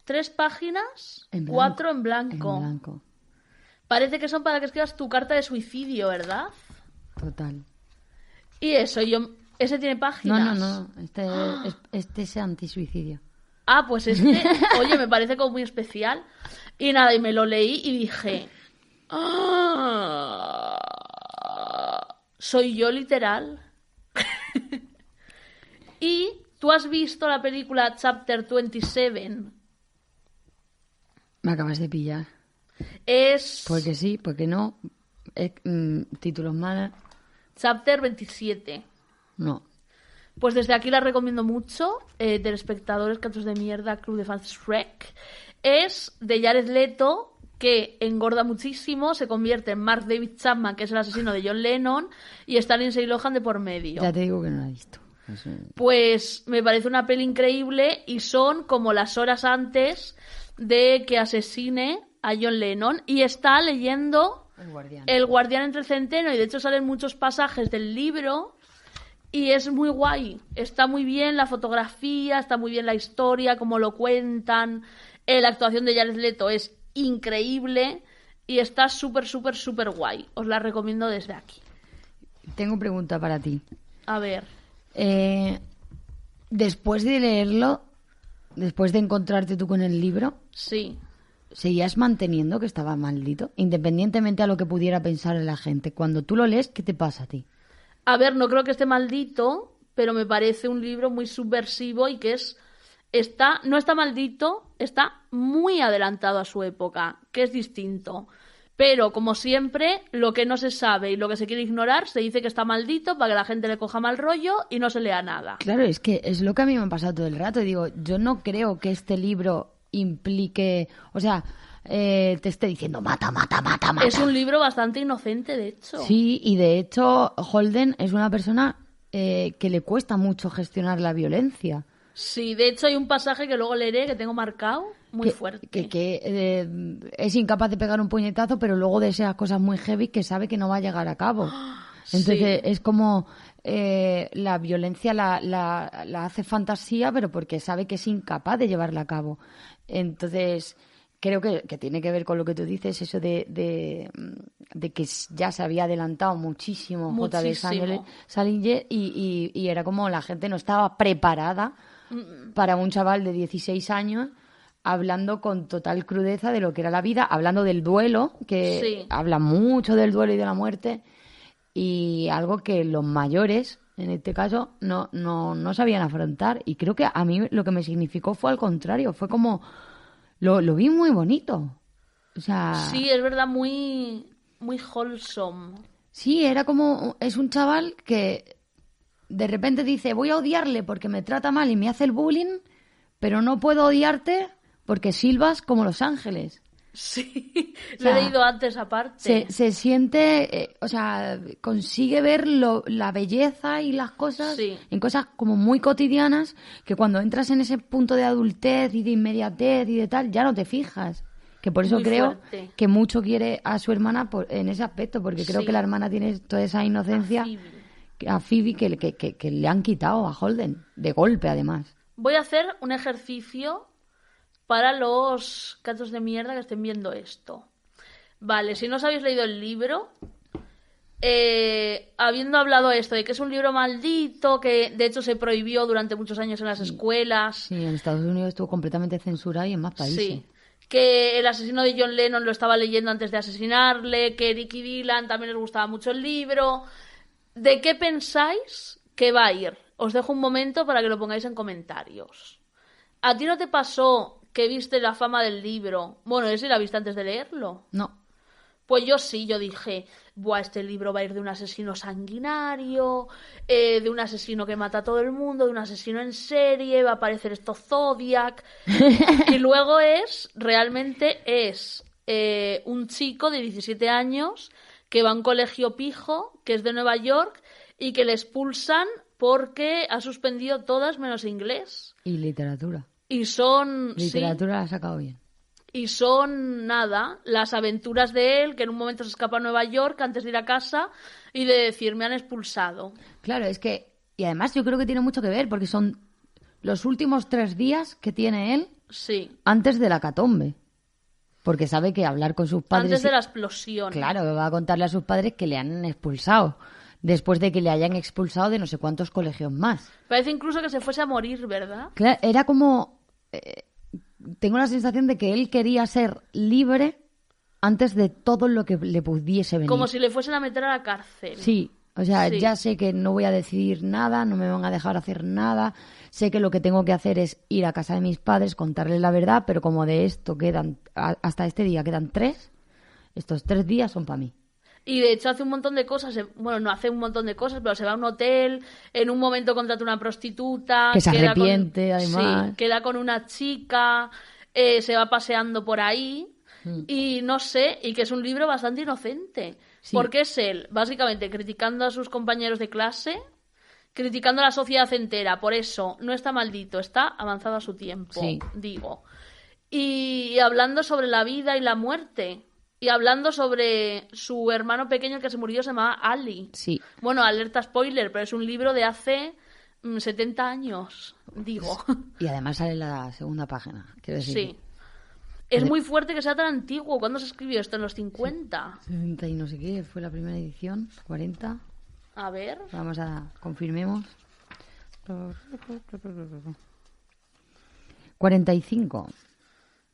tres páginas, En blanco. cuatro en En blanco. blanco. Parece que son para que escribas tu carta de suicidio, ¿verdad? Total. Y eso, yo... Ese tiene No, páginas. no, no. Este es, este es antisuicidio. Ah, pues este, oye, me parece como muy especial. Y nada, y me lo leí y dije, "Ah, soy yo literal. y tú has visto la película Chapter 27. Me acabas de pillar. Es Porque sí, porque no. Es, mm, títulos malos. Chapter 27. No. Pues desde aquí la recomiendo mucho. Eh, telespectadores, cantos de mierda, Club de Fans Shrek. Es de Jared Leto que engorda muchísimo, se convierte en Mark David Chapman, que es el asesino de John Lennon, y está Lindsay Lohan de por medio. Ya te digo que no la he visto. Eso- Pues me parece una peli increíble y son como las horas antes de que asesine a John Lennon y está leyendo El guardián. El guardián entre el centeno y de hecho salen muchos pasajes del libro y es muy guay. Está muy bien la fotografía, está muy bien la historia, cómo lo cuentan. Eh, la actuación de Jared Leto es increíble y está súper, súper, súper guay. Os la recomiendo desde aquí. Tengo pregunta para ti. A ver. Eh, después de leerlo, después de encontrarte tú con el libro, Sí. ¿seguías manteniendo que estaba maldito? Independientemente a lo que pudiera pensar la gente. Cuando tú lo lees, ¿qué te pasa a ti? A ver, no creo que esté maldito, pero me parece un libro muy subversivo y que es está no está maldito, está muy adelantado a su época, que es distinto. Pero como siempre, lo que no se sabe y lo que se quiere ignorar se dice que está maldito para que la gente le coja mal rollo y no se lea nada. Claro, es que es lo que a mí me ha pasado todo el rato. Digo, yo no creo que este libro implique, o sea, eh, te esté diciendo mata, mata, mata, mata. Es un libro bastante inocente, de hecho. Sí, y de hecho Holden es una persona eh, que le cuesta mucho gestionar la violencia. Sí, de hecho hay un pasaje que luego leeré que tengo marcado muy que, fuerte. Que, que, eh, es incapaz de pegar un puñetazo, pero luego desea cosas muy heavy que sabe que no va a llegar a cabo. Entonces Sí. es como eh, la violencia la, la, la hace fantasía, pero porque sabe que es incapaz de llevarla a cabo. Entonces creo que, que tiene que ver con lo que tú dices, eso de, de, de que ya se había adelantado muchísimo. Muchísimo. Salinger- Salinger y, y, y era como la gente no estaba preparada para un chaval de 16 años hablando con total crudeza de lo que era la vida, hablando del duelo, que Sí. habla mucho del duelo y de la muerte, y algo que los mayores, en este caso, no, no, no sabían afrontar. Y creo que a mí lo que me significó fue al contrario, fue como, lo, lo vi muy bonito. O sea, Sí, es verdad, muy, muy wholesome. Sí, era como, es un chaval que de repente dice, voy a odiarle porque me trata mal y me hace el bullying, pero no puedo odiarte porque silbas como los ángeles. Sí, lo he leído antes aparte. Se, se siente, eh, o sea, consigue ver lo- la belleza y las cosas Sí. en cosas como muy cotidianas que cuando entras en ese punto de adultez y de inmediatez y de tal, ya no te fijas. Que por eso Muy creo fuerte. que mucho quiere a su hermana por- en ese aspecto, porque creo Sí. que la hermana tiene toda esa inocencia A Phoebe. que- a Phoebe que, que, que- que le han quitado a Holden, de golpe además. Voy a hacer un ejercicio para los gatos de mierda que estén viendo esto. Vale, si no os habéis leído el libro, eh, habiendo hablado esto de que es un libro maldito, que de hecho se prohibió durante muchos años en las escuelas, Sí, en Estados Unidos estuvo completamente censurado y en más países. Sí. Que el asesino de John Lennon lo estaba leyendo antes de asesinarle, que Ricky Dylan también les gustaba mucho el libro. ¿De qué pensáis que va a ir? Os dejo un momento para que lo pongáis en comentarios. ¿A ti no te pasó que viste la fama del libro? Bueno, es si la viste antes de leerlo. No, Pues yo sí, yo dije, Buah, este libro va a ir de un asesino sanguinario, eh, de un asesino que mata a todo el mundo, de un asesino en serie, va a aparecer esto Zodiac. y luego es, realmente es eh, un chico de 17 años que va a un colegio pijo, que es de Nueva York, y que le expulsan porque ha suspendido todas menos inglés. y literatura. Y son... sí, Literatura la ha sacado bien. y son nada, las aventuras de él, que en un momento se escapa a Nueva York antes de ir a casa y de decir, me han expulsado. Claro, es que. Y además yo creo que tiene mucho que ver, porque son los últimos tres días que tiene él Sí, antes de la catombe. Porque sabe que hablar con sus padres. antes de la explosión. Claro, va a contarle a sus padres que le han expulsado. Después de que le hayan expulsado de no sé cuántos colegios más. Parece incluso que se fuese a morir, ¿verdad? Claro, era como. Eh, tengo la sensación de que él quería ser libre antes de todo lo que le pudiese venir. Como si le fuesen a meter a la cárcel. Sí, o sea, Sí. ya sé que no voy a decidir nada, no me van a dejar hacer nada. Sé que lo que tengo que hacer es ir a casa de mis padres, contarles la verdad, pero como de esto quedan, hasta este día quedan tres, estos tres días son para mí. Y de hecho hace un montón de cosas, se- bueno, no hace un montón de cosas, pero se va a un hotel, en un momento contrata una prostituta. Que se queda con- arrepiente, además. Sí, queda con una chica, eh, se va paseando por ahí. Y no sé, y que es un libro bastante inocente. Sí. Porque es él, básicamente, criticando a sus compañeros de clase, criticando a la sociedad entera. Por eso, no está maldito, está avanzado a su tiempo, Sí. digo. Y hablando sobre la vida y la muerte. Y hablando sobre su hermano pequeño que se murió, se llamaba Ali. Sí. Bueno, alerta spoiler, pero es un libro de hace mm, 70 años, digo. Y además sale la segunda página, quiero decir. Sí. Es muy fuerte que sea tan antiguo. ¿Cuándo se escribió esto? ¿En los 50? 70 y no sé qué, fue la primera edición, 40. A ver. Vamos a confirmemos. 45.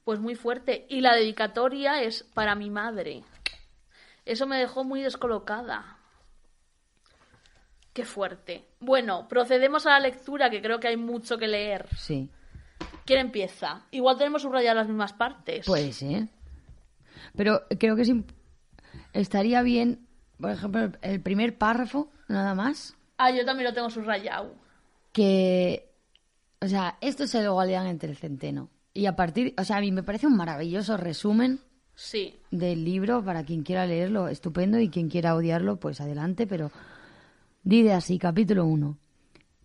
Pues muy fuerte. Y la dedicatoria es para mi madre. Eso me dejó muy descolocada. Qué fuerte. Bueno, procedemos a la lectura, que creo que hay mucho que leer. Sí. ¿Quién empieza? Igual tenemos subrayadas las mismas partes. Puede ser. Pero creo que es estaría bien, por ejemplo, el- primer párrafo, nada más, Ah, yo también lo tengo subrayado. que, o sea, esto se lo galean entre el centeno. Y a partir, o sea, a mí me parece un maravilloso resumen Sí. del libro para quien quiera leerlo, estupendo, y quien quiera odiarlo, pues adelante, pero dice así, capítulo 1.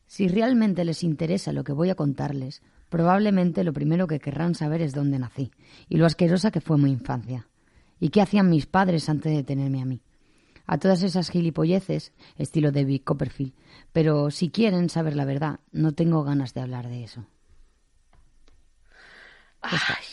Si realmente les interesa lo que voy a contarles, probablemente lo primero que querrán saber es dónde nací y lo asquerosa que fue mi infancia. ¿Y qué hacían mis padres antes de tenerme a mí? A todas esas gilipolleces, estilo David Copperfield. Pero si quieren saber la verdad, no tengo ganas de hablar de eso. Ay.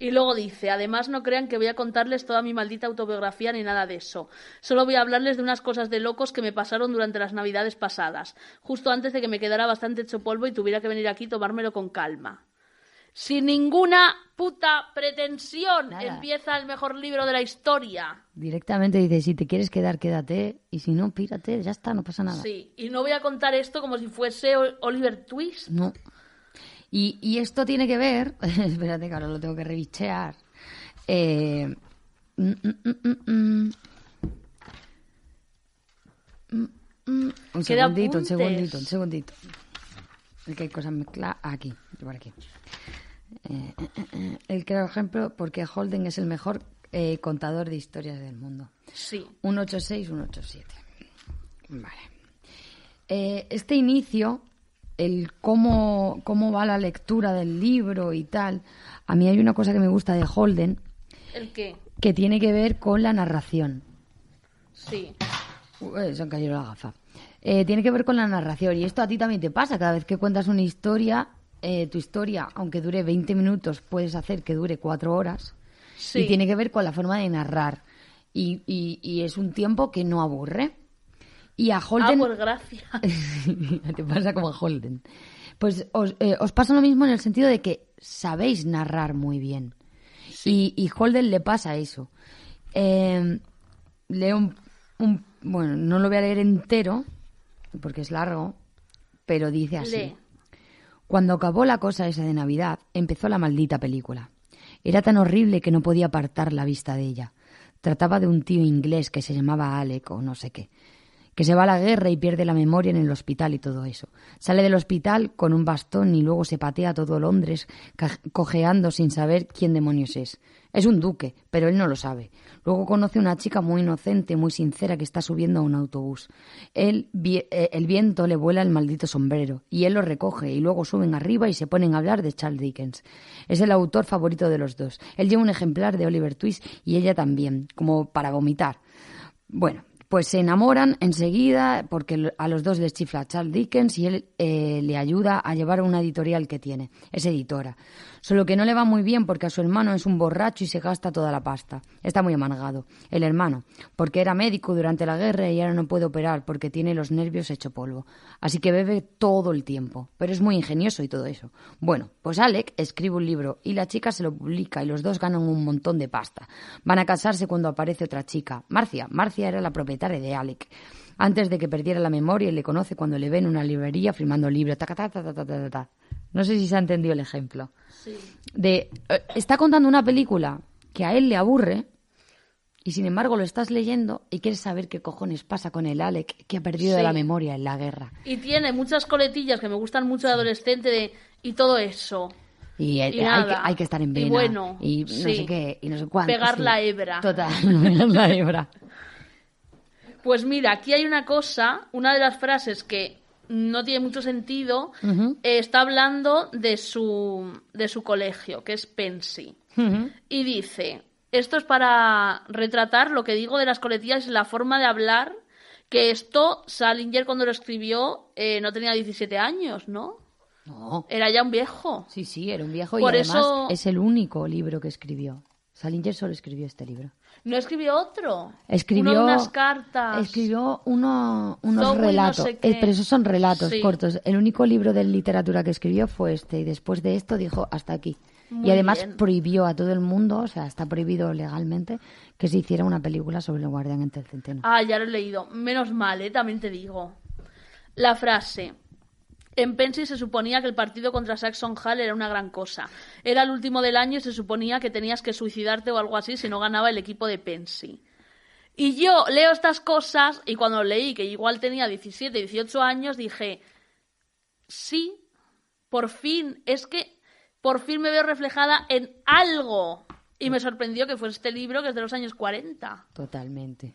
Y luego dice, además no crean que voy a contarles toda mi maldita autobiografía ni nada de eso. Solo voy a hablarles de unas cosas de locos que me pasaron durante las navidades pasadas, justo antes de que me quedara bastante hecho polvo y tuviera que venir aquí y tomármelo con calma. Sin ninguna puta pretensión Nada. empieza el mejor libro de la historia. Directamente dice, si te quieres quedar, quédate, y si no, pírate, ya está, no pasa nada. Sí, y no voy a contar esto como si fuese Oliver Twist. No. Y, y esto tiene que ver, espérate que ahora lo tengo que revichear. Eh, mm, mm, mm. Un ¿Qué de segundito, un segundito, un segundito. Es que hay cosas mezcladas aquí, por aquí. Eh, eh, eh. El claro ejemplo, porque Holden es el mejor eh, contador de historias del mundo. Sí. 186, 187. Vale. Eh, este inicio, el cómo, cómo va la lectura del libro y tal, a mí hay una cosa que me gusta de Holden ¿El qué? que tiene que ver con la narración. Sí. Uy, se han caído la gafa. Eh, tiene que ver con la narración y esto a ti también te pasa. Cada vez que cuentas una historia, eh, tu historia, aunque dure 20 minutos, puedes hacer que dure 4 horas. Sí. Y tiene que ver con la forma de narrar. Y, y- y es un tiempo que no aburre. Y a Ah, Holden... pues gracias. te pasa como a Holden. Pues os, eh, os pasa lo mismo en el sentido de que sabéis narrar muy bien. Y, y Holden le pasa eso. Eh, leo un, un- Bueno, no lo voy a leer entero, porque es largo, pero dice así. Lee. Cuando acabó la cosa esa de Navidad, empezó la maldita película. Era tan horrible que no podía apartar la vista de ella. Trataba de un tío inglés que se llamaba Alec o no sé qué, que se va a la guerra y pierde la memoria en el hospital y todo eso. Sale del hospital con un bastón y luego se patea todo Londres cojeando sin saber quién demonios es. Es un duque, pero él no lo sabe. Luego conoce una chica muy inocente, muy sincera, que está subiendo a un autobús. Él, eh, el viento le vuela el maldito sombrero, y él lo recoge, y luego suben arriba y se ponen a hablar de Charles Dickens. Es el autor favorito de los dos. Él lleva un ejemplar de Oliver Twist y ella también, como para vomitar. Bueno, pues se enamoran enseguida porque a los dos les chifla Charles Dickens y él eh, le ayuda a llevar una editorial que tiene. Es editora. Solo que no le va muy bien porque a su hermano es un borracho y se gasta toda la pasta. Está muy amargado. El hermano, porque era médico durante la guerra y ahora no puede operar porque tiene los nervios hecho polvo. Así que bebe todo el tiempo. Pero es muy ingenioso y todo eso. Bueno, pues Alec escribe un libro y la chica se lo publica y los dos ganan un montón de pasta. Van a casarse cuando aparece otra chica. Marcia. Marcia era la propietaria de Alec. Antes de que perdiera la memoria y le conoce cuando le ve en una librería firmando libros. Ta, ta, ta. No sé si se ha entendido el ejemplo. Sí. De, eh, está contando una película que a él le aburre y sin embargo lo estás leyendo y quieres saber qué cojones pasa con el Alec que ha perdido Sí. la memoria en la guerra. Y tiene muchas coletillas que me gustan mucho de adolescente de y todo eso. Y, eh, Y hay, que, hay que estar en Y vena. bueno, y no sí. sé qué, y no sé cuánto. Pegar sí. la hebra. Total, pegar la hebra. Pues mira, aquí hay una cosa, una de las frases que no tiene mucho sentido, eh, está hablando de su, de su colegio, que es Pensy. Y dice, esto es para retratar lo que digo de las colectivas y la forma de hablar, que esto Salinger cuando lo escribió eh, no tenía 17 años, ¿no? No. Era ya un viejo. Sí, sí, era un viejo Por y además eso- es el único libro que escribió. Salinger solo escribió este libro. ¿No escribió otro? Escribió Uno unas cartas. Escribió uno, unos Zoe no relatos, sé eh, pero esos son relatos Sí. cortos. El único libro de literatura que escribió fue este y después de esto dijo hasta aquí. Muy y además bien. prohibió a todo el mundo, o sea, está prohibido legalmente que se hiciera una película sobre el guardián entre el centeno. Ah, ya lo he leído. Menos mal, ¿eh? También te digo. La frase. En Pensy se suponía que el partido contra Saxon Hall era una gran cosa. Era el último del año y se suponía que tenías que suicidarte o algo así si no ganaba el equipo de Pensy. Y yo leo estas cosas y cuando leí que igual tenía 17, 18 años, dije, sí, por fin, es que por fin me veo reflejada en algo. Y me sorprendió que fuese este libro que es de los años 40. Totalmente.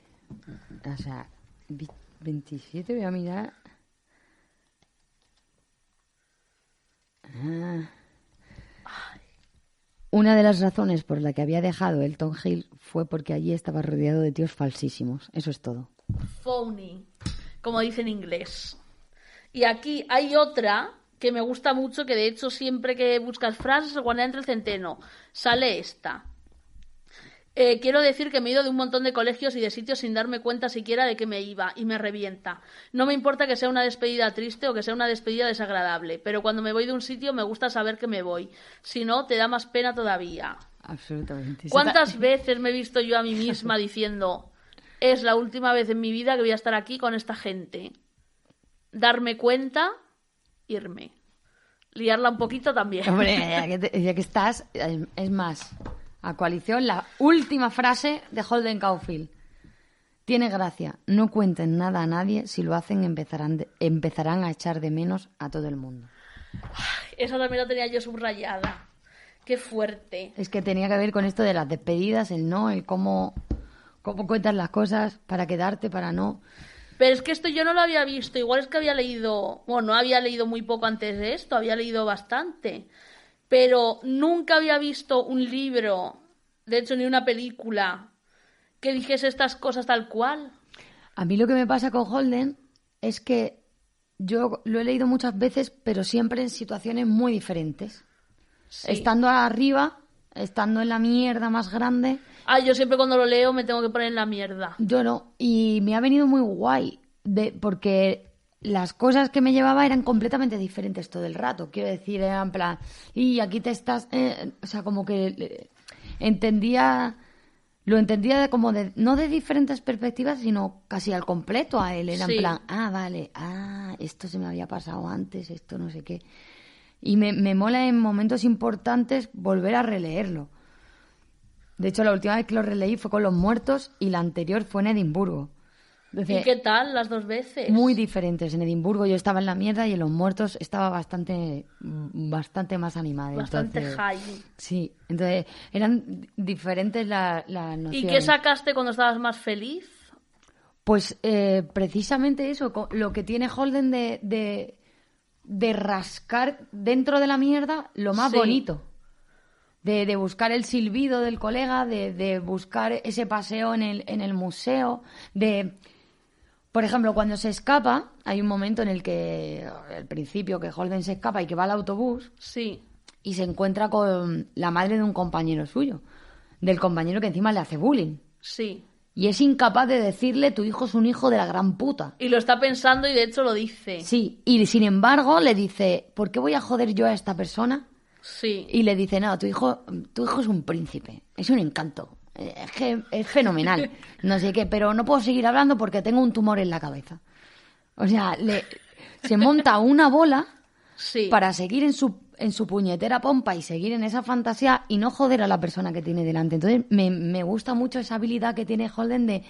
O sea, vi- 27 voy a mirar. Una de las razones por la que había dejado Elton Hill fue porque allí estaba rodeado de tíos falsísimos. Eso es todo. phony, como dice en inglés. Y aquí hay otra que me gusta mucho, que de hecho siempre que buscas frases, el guardián entre el centeno, sale esta. Eh, quiero decir que me he ido de un montón de colegios y de sitios sin darme cuenta siquiera de que me iba y me revienta. No me importa que sea una despedida triste o que sea una despedida desagradable, pero cuando me voy de un sitio me gusta saber que me voy. Si no, te da más pena todavía. Absolutamente. ¿Cuántas veces me he visto yo a mí misma diciendo, es la última vez en mi vida que voy a estar aquí con esta gente? Darme cuenta, irme. Liarla un poquito también. Hombre, ya que, te- ya que estás, es es más, a coalición, la última frase de Holden Caulfield. Tiene gracia, no cuenten nada a nadie, si lo hacen empezarán, de- empezarán a echar de menos a todo el mundo. Esa también la tenía yo subrayada. Qué fuerte. Es que tenía que ver con esto de las despedidas, el no, el cómo, cómo cuentas las cosas para quedarte, para no. Pero es que esto yo no lo había visto. Igual es que había leído, bueno, no había leído muy poco antes de esto, había leído bastante. Pero nunca había visto un libro, de hecho ni una película, que dijese estas cosas tal cual. A mí lo que me pasa con Holden es que yo lo he leído muchas veces, pero siempre en situaciones muy diferentes. Sí. Estando arriba, estando en la mierda más grande, Ah, yo siempre cuando lo leo me tengo que poner en la mierda. yo no. Y me ha venido muy guay, de, porque las cosas que me llevaba eran completamente diferentes todo el rato. Quiero decir, era en plan, y aquí te estás. eh, o sea, como que eh, entendía. Lo entendía de como de, no de diferentes perspectivas, sino casi al completo a él. Era Sí. en plan, ah, vale, ah, esto se me había pasado antes, esto no sé qué. Y me, me mola en momentos importantes volver a releerlo. De hecho, la última vez que lo releí fue con Los Muertos y la anterior fue en Edimburgo. Entonces, ¿Y qué tal las dos veces? muy diferentes. En Edimburgo yo estaba en la mierda y en Los Muertos estaba bastante, bastante más animada. Bastante entonces- high. Sí, entonces eran diferentes la- las ¿Y nociones. qué sacaste cuando estabas más feliz? Pues eh, precisamente eso, lo que tiene Holden de, de, de rascar dentro de la mierda lo más Sí. bonito. De, de buscar el silbido del colega, de, de buscar ese paseo en el, en el museo, de... Por ejemplo, cuando se escapa, hay un momento en el que, al principio, que Holden se escapa y que va al autobús Sí. y se encuentra con la madre de un compañero suyo, del compañero que encima le hace bullying. Sí. Y es incapaz de decirle, tu hijo es un hijo de la gran puta. Y lo está pensando y de hecho lo dice. Sí, y sin embargo le dice, ¿por qué voy a joder yo a esta persona? Sí. Y le dice, no, tu hijo, tu hijo es un príncipe, es un encanto, es que es fenomenal, no sé qué, pero no puedo seguir hablando porque tengo un tumor en la cabeza. O sea, le, se monta una bola Sí. para seguir en su, en su puñetera pompa y seguir en esa fantasía y no joder a la persona que tiene delante. Entonces, me, me gusta mucho esa habilidad que tiene Holden de,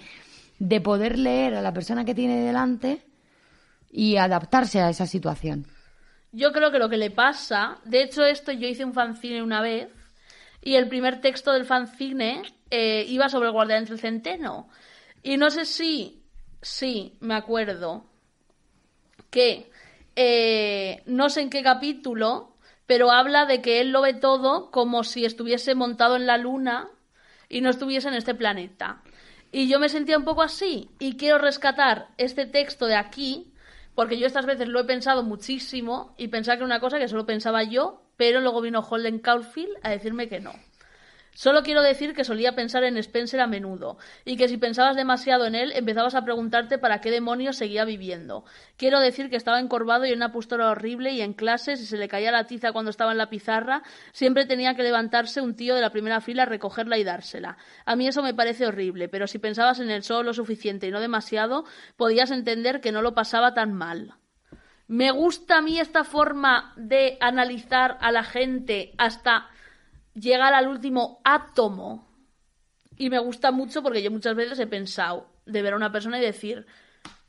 de poder leer a la persona que tiene delante y adaptarse a esa situación. Yo creo que lo que le pasa, de hecho esto yo hice un fanzine una vez y el primer texto del fanzine eh, iba sobre el guardián del centeno. Y no sé si, sí, me acuerdo que eh, no sé en qué capítulo, pero habla de que él lo ve todo como si estuviese montado en la luna y no estuviese en este planeta. Y yo me sentía un poco así y quiero rescatar este texto de aquí porque yo estas veces lo he pensado muchísimo y pensaba que era una cosa que solo pensaba yo, pero luego vino Holden Caulfield a decirme que no. Solo quiero decir que solía pensar en Spencer a menudo, y que si pensabas demasiado en él, empezabas a preguntarte para qué demonios seguía viviendo. Quiero decir que estaba encorvado y en una postura horrible, y en clases, si se le caía la tiza cuando estaba en la pizarra, siempre tenía que levantarse un tío de la primera fila a recogerla y dársela. A mí eso me parece horrible, pero si pensabas en él solo lo suficiente y no demasiado, podías entender que no lo pasaba tan mal. Me gusta a mí esta forma de analizar a la gente hasta llegar al último átomo. Y me gusta mucho porque yo muchas veces he pensado de ver a una persona y decir,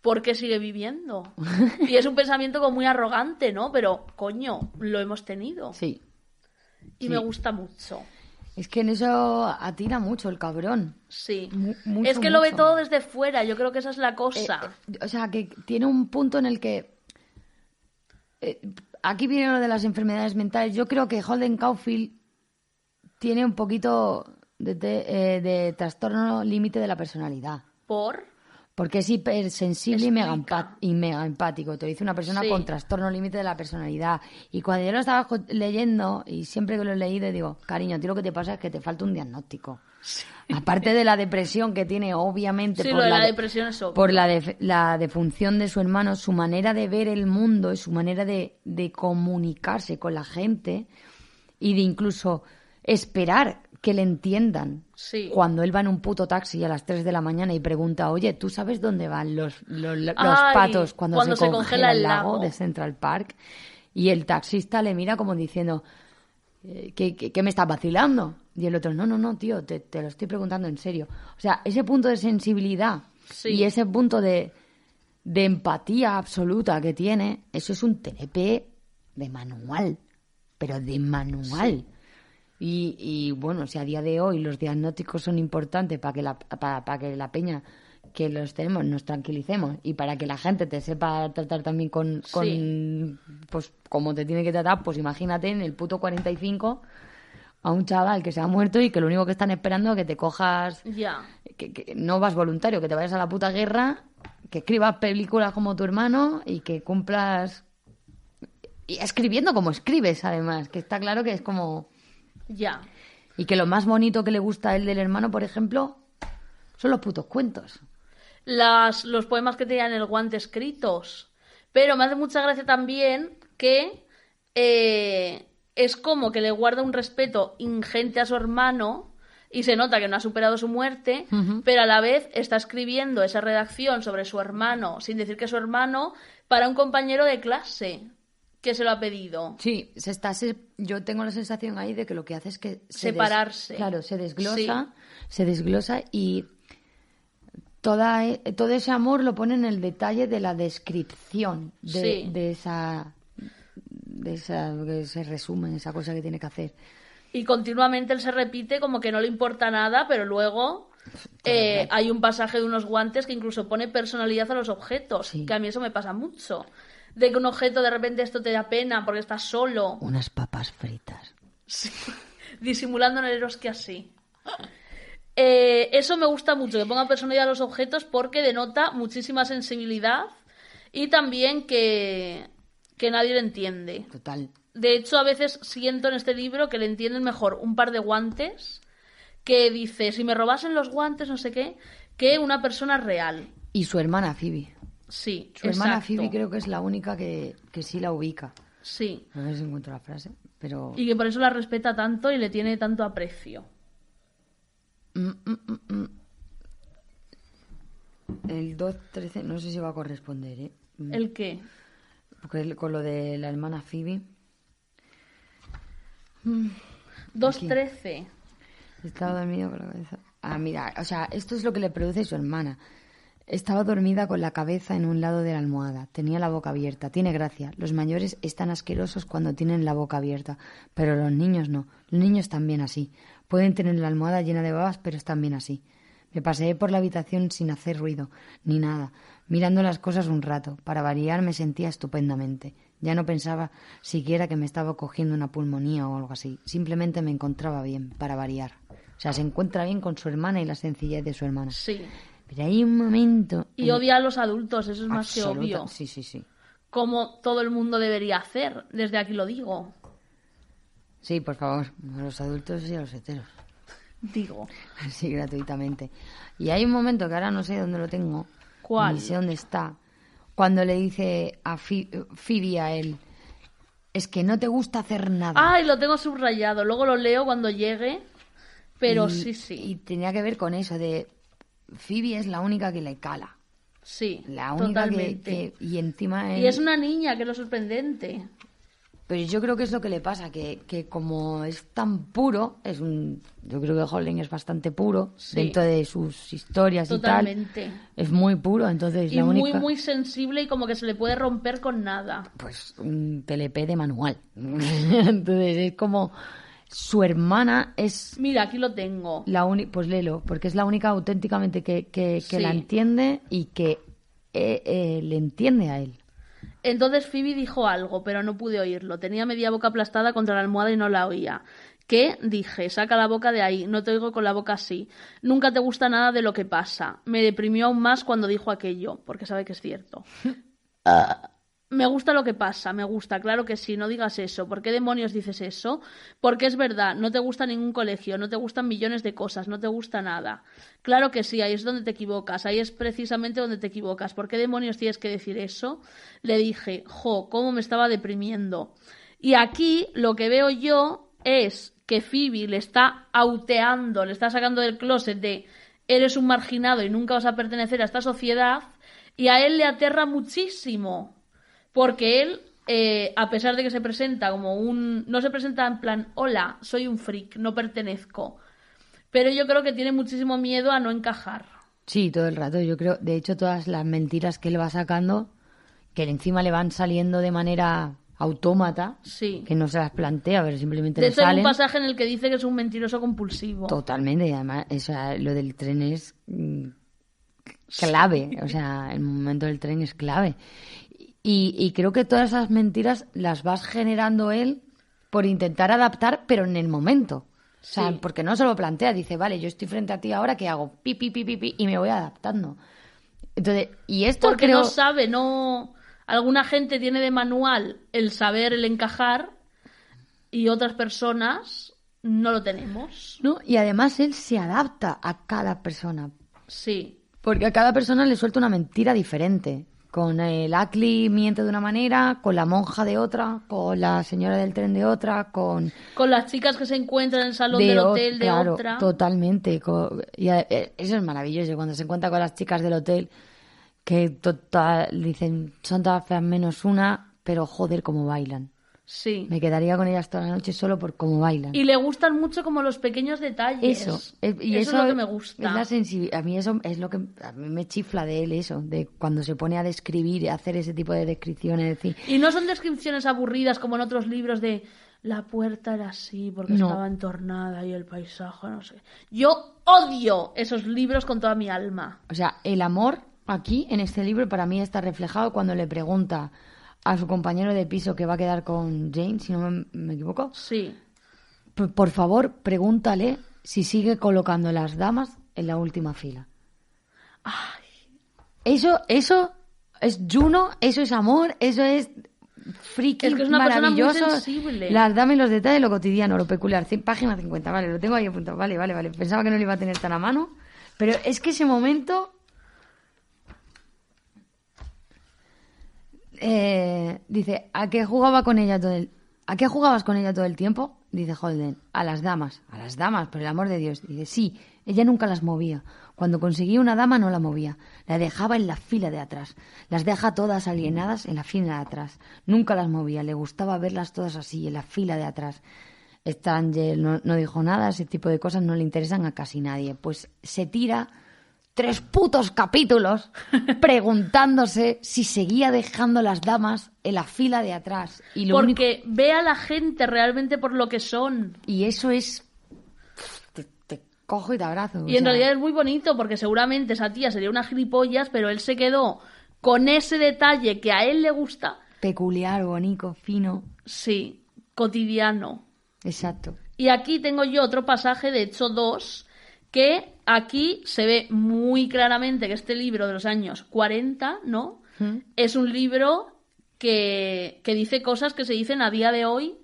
¿por qué sigue viviendo? Y es un pensamiento como muy arrogante, ¿no? Pero, coño, lo hemos tenido. Sí. Y me gusta mucho. Es que en eso atira mucho el cabrón. Sí. Mucho, es que lo ve todo desde fuera. Yo creo que esa es la cosa. Eh, o sea, que tiene un punto en el que. eh, aquí viene lo de las enfermedades mentales. Yo creo que Holden Caulfield tiene un poquito de, de, eh, de trastorno límite de la personalidad. Por. Porque es hipersensible y mega, y mega empático. Te lo dice una persona Sí. con trastorno límite de la personalidad. Y cuando yo lo estaba leyendo, y siempre que lo he leído, digo, cariño, a ti lo que te pasa es que te falta un diagnóstico. Aparte de la depresión que tiene, obviamente, Sí, por lo de la de- depresión es obvio. por la, la defunción de su hermano, su manera de ver el mundo y su manera de, de comunicarse con la gente y de incluso esperar que le entiendan. Sí. Cuando él va en un puto taxi a las 3 de la mañana y pregunta, oye, ¿tú sabes dónde van los, los, los Ay, patos cuando, cuando se, se congela, el lago, lago. de Central Park? Y el taxista le mira como diciendo, eh, ¿qué, qué, qué me estás vacilando? Y el otro, no, no, no, tío, te, te lo estoy preguntando en serio. O sea, ese punto de sensibilidad Sí. y ese punto de, de empatía absoluta que tiene, eso es un TNP de manual, pero de manual. Y, y, bueno, si a día de hoy los diagnósticos son importantes para que la, para, para que la peña que los tenemos nos tranquilicemos y para que la gente te sepa tratar también con, con Sí. pues como te tiene que tratar, pues imagínate en el puto 45 a un chaval que se ha muerto y que lo único que están esperando es que te cojas Ya. que, que no vas voluntario, que te vayas a la puta guerra, que escribas películas como tu hermano y que cumplas. Y escribiendo como escribes, además, que está claro que es como. Ya. Y que lo más bonito que le gusta a él del hermano, por ejemplo, son los putos cuentos. las, los poemas que tenían el guante escritos. Pero me hace mucha gracia también que eh, es como que le guarda un respeto ingente a su hermano y se nota que no ha superado su muerte, pero a la vez está escribiendo esa redacción sobre su hermano, sin decir que es su hermano, para un compañero de clase que se lo ha pedido. Sí, se está, se- yo tengo la sensación ahí de que lo que hace es que... se des- Separarse. claro, se desglosa, se desglosa y toda, e- todo ese amor lo pone en el detalle de la descripción de, Sí. de esa... De esa, de ese resumen, esa cosa que tiene que hacer. Y continuamente él se repite como que no le importa nada, pero luego eh, hay un pasaje de unos guantes que incluso pone personalidad a los objetos, Sí. que a mí eso me pasa mucho. De que un objeto de repente esto te da pena porque estás solo, Unas papas fritas. Sí. disimulando en el Eros que así. Eh, eso me gusta mucho, que ponga personalidad a los objetos porque denota muchísima sensibilidad y también que, que nadie le entiende. Total. De hecho, a veces siento en este libro que le entienden mejor un par de guantes que dice, si me robasen los guantes, no sé qué, que una persona real. Y su hermana Phoebe. Sí, Su hermana exacto. Phoebe creo que es la única que, que sí la ubica. Sí. A ver si encuentro la frase. Pero... Y que por eso la respeta tanto y le tiene tanto aprecio. Mm, mm, mm, mm. El 2.13, no sé si va a corresponder, ¿eh? Mm, ¿El qué? Porque con lo de la hermana Phoebe. 2.13. Estaba dormido con la cabeza. Ah, mira, o sea, esto es lo que le produce su hermana. Estaba dormida con la cabeza en un lado de la almohada. Tenía la boca abierta. Tiene gracia. Los mayores están asquerosos cuando tienen la boca abierta, pero los niños no. Los niños también así. Pueden tener la almohada llena de babas, pero están bien así. Me paseé por la habitación sin hacer ruido, ni nada, mirando las cosas un rato. Para variar me sentía estupendamente. Ya no pensaba siquiera que me estaba cogiendo una pulmonía o algo así. Simplemente me encontraba bien, para variar. O sea, se encuentra bien con su hermana y la sencillez de su hermana. Sí. Pero hay un momento... Y en- odia a los adultos, eso es más que obvio. Sí, sí, sí. Como todo el mundo debería hacer. Desde aquí lo digo. Sí, por favor, a los adultos y a los heteros. Digo. Así gratuitamente. Y hay un momento que ahora no sé dónde lo tengo. ¿Cuál? Ni sé dónde está. Cuando le dice a Phoebe a él, es que no te gusta hacer nada. Ay, lo tengo subrayado. Luego lo leo cuando llegue. Pero Y- sí, sí. Y tenía que ver con eso de Phoebe es la única que le cala. Sí, La única que, totalmente. que- y encima él- Y es una niña, que es lo sorprendente. Pero yo creo que es lo que le pasa, que, que como es tan puro, es un, yo creo que Holden es bastante puro Sí. dentro de sus historias Totalmente. y tal. Es muy puro, entonces Y la muy, muy sensible y como que se le puede romper con nada. pues un TLP de manual. entonces es como su hermana es Mira, aquí lo tengo. la única, pues léelo, porque es la única auténticamente que, que, que Sí. la entiende y que eh, eh, le entiende a él. Entonces Phoebe dijo algo, pero no pude oírlo. Tenía media boca aplastada contra la almohada y no la oía. ¿Qué? Dije, saca la boca de ahí, no te oigo con la boca así. Nunca te gusta nada de lo que pasa. Me deprimió aún más cuando dijo aquello, porque sabe que es cierto. Me gusta lo que pasa, me gusta, claro que sí, no digas eso. ¿Por qué demonios dices eso? Porque es verdad, no te gusta ningún colegio, no te gustan millones de cosas, no te gusta nada. Claro que sí, ahí es donde te equivocas, ahí es precisamente donde te equivocas. ¿Por qué demonios tienes que decir eso? Le dije, jo, cómo me estaba deprimiendo. Y aquí lo que veo yo es que Phoebe le está auteando, le está sacando del closet de eres un marginado y nunca vas a pertenecer a esta sociedad, y a él le aterra muchísimo. Porque él, eh, a pesar de que se presenta como un... No se presenta en plan, hola, soy un freak, no pertenezco. Pero yo creo que tiene muchísimo miedo a no encajar. Sí, todo el rato. Yo creo, de hecho, todas las mentiras que él va sacando, que encima le van saliendo de manera autómata, Sí. que no se las plantea, pero simplemente De le hecho, hay un pasaje en el que dice que es un mentiroso compulsivo. Totalmente, y además, o sea, lo del tren es mm, clave, o sea, el momento del tren es clave. Y, y creo que todas esas mentiras las vas generando él por intentar adaptar, pero en el momento. O sea, Sí. porque no se lo plantea, dice, vale, yo estoy frente a ti ahora, ¿qué hago? Pi, pi, pi, pi, pi, y me voy adaptando. Entonces, y esto Porque creo... no sabe, no... Alguna gente tiene de manual el saber, el encajar, y otras personas no lo tenemos. ¿no? Y además él se adapta a cada persona. Sí. Porque a cada persona le suelta una mentira diferente. Con el Ackley miente de una manera, con la monja de otra, con la señora del tren de otra, con... Con las chicas que se encuentran en el salón de del ot- hotel de claro, otra. Totalmente. y eh, eso es maravilloso. Cuando se encuentra con las chicas del hotel, que total, dicen, son todas feas menos una, pero joder, cómo bailan. Sí. Me quedaría con ellas toda la noche solo por cómo bailan. Y le gustan mucho como los pequeños detalles. Eso, eh, y eso, eso, es lo que me gusta. Es la A mí eso es lo que a mí me chifla de él eso, de cuando se pone a describir y a hacer ese tipo de descripciones, decir, Y no son descripciones aburridas como en otros libros de la puerta era así porque No. estaba entornada y el paisaje, no sé. Yo odio esos libros con toda mi alma. o sea, el amor aquí en este libro para mí está reflejado cuando le pregunta a su compañero de piso que va a quedar con Jane, si no me, me equivoco, Sí. por, por favor, pregúntale si sigue colocando las damas en la última fila. Eso, eso es Juno, eso es amor, eso es friki Es que es una persona muy maravilloso. sensible. Las damas y los detalles, lo cotidiano, lo peculiar. Página 50, vale, lo tengo ahí apuntado. Vale, vale, vale. Pensaba que no lo iba a tener tan a mano. Pero es que ese momento. Eh, dice, ¿a qué jugaba con ella todo el ¿A qué jugabas con ella todo el tiempo? Dice Holden, a las damas, a las damas, por el amor de Dios. Dice, sí, ella nunca las movía. Cuando conseguía una dama no la movía, la dejaba en la fila de atrás. Las deja todas alienadas en la fila de atrás. Nunca las movía, le gustaba verlas todas así, en la fila de atrás. No, no dijo nada, ese tipo de cosas no le interesan a casi nadie. Pues se tira tres putos capítulos preguntándose si seguía dejando las damas en la fila de atrás. Y lo único- Porque ve a la gente realmente por lo que son. Y eso es... Cojo y te abrazo. Y en sea, realidad es muy bonito porque seguramente esa tía sería una gilipollas, pero él se quedó con ese detalle que a él le gusta, Peculiar, bonito, fino. sí, cotidiano. Exacto. Y aquí tengo yo otro pasaje, de hecho dos, que aquí se ve muy claramente que este libro de los años 40, ¿no? ¿Mm? Es un libro que, que dice cosas que se dicen a día de hoy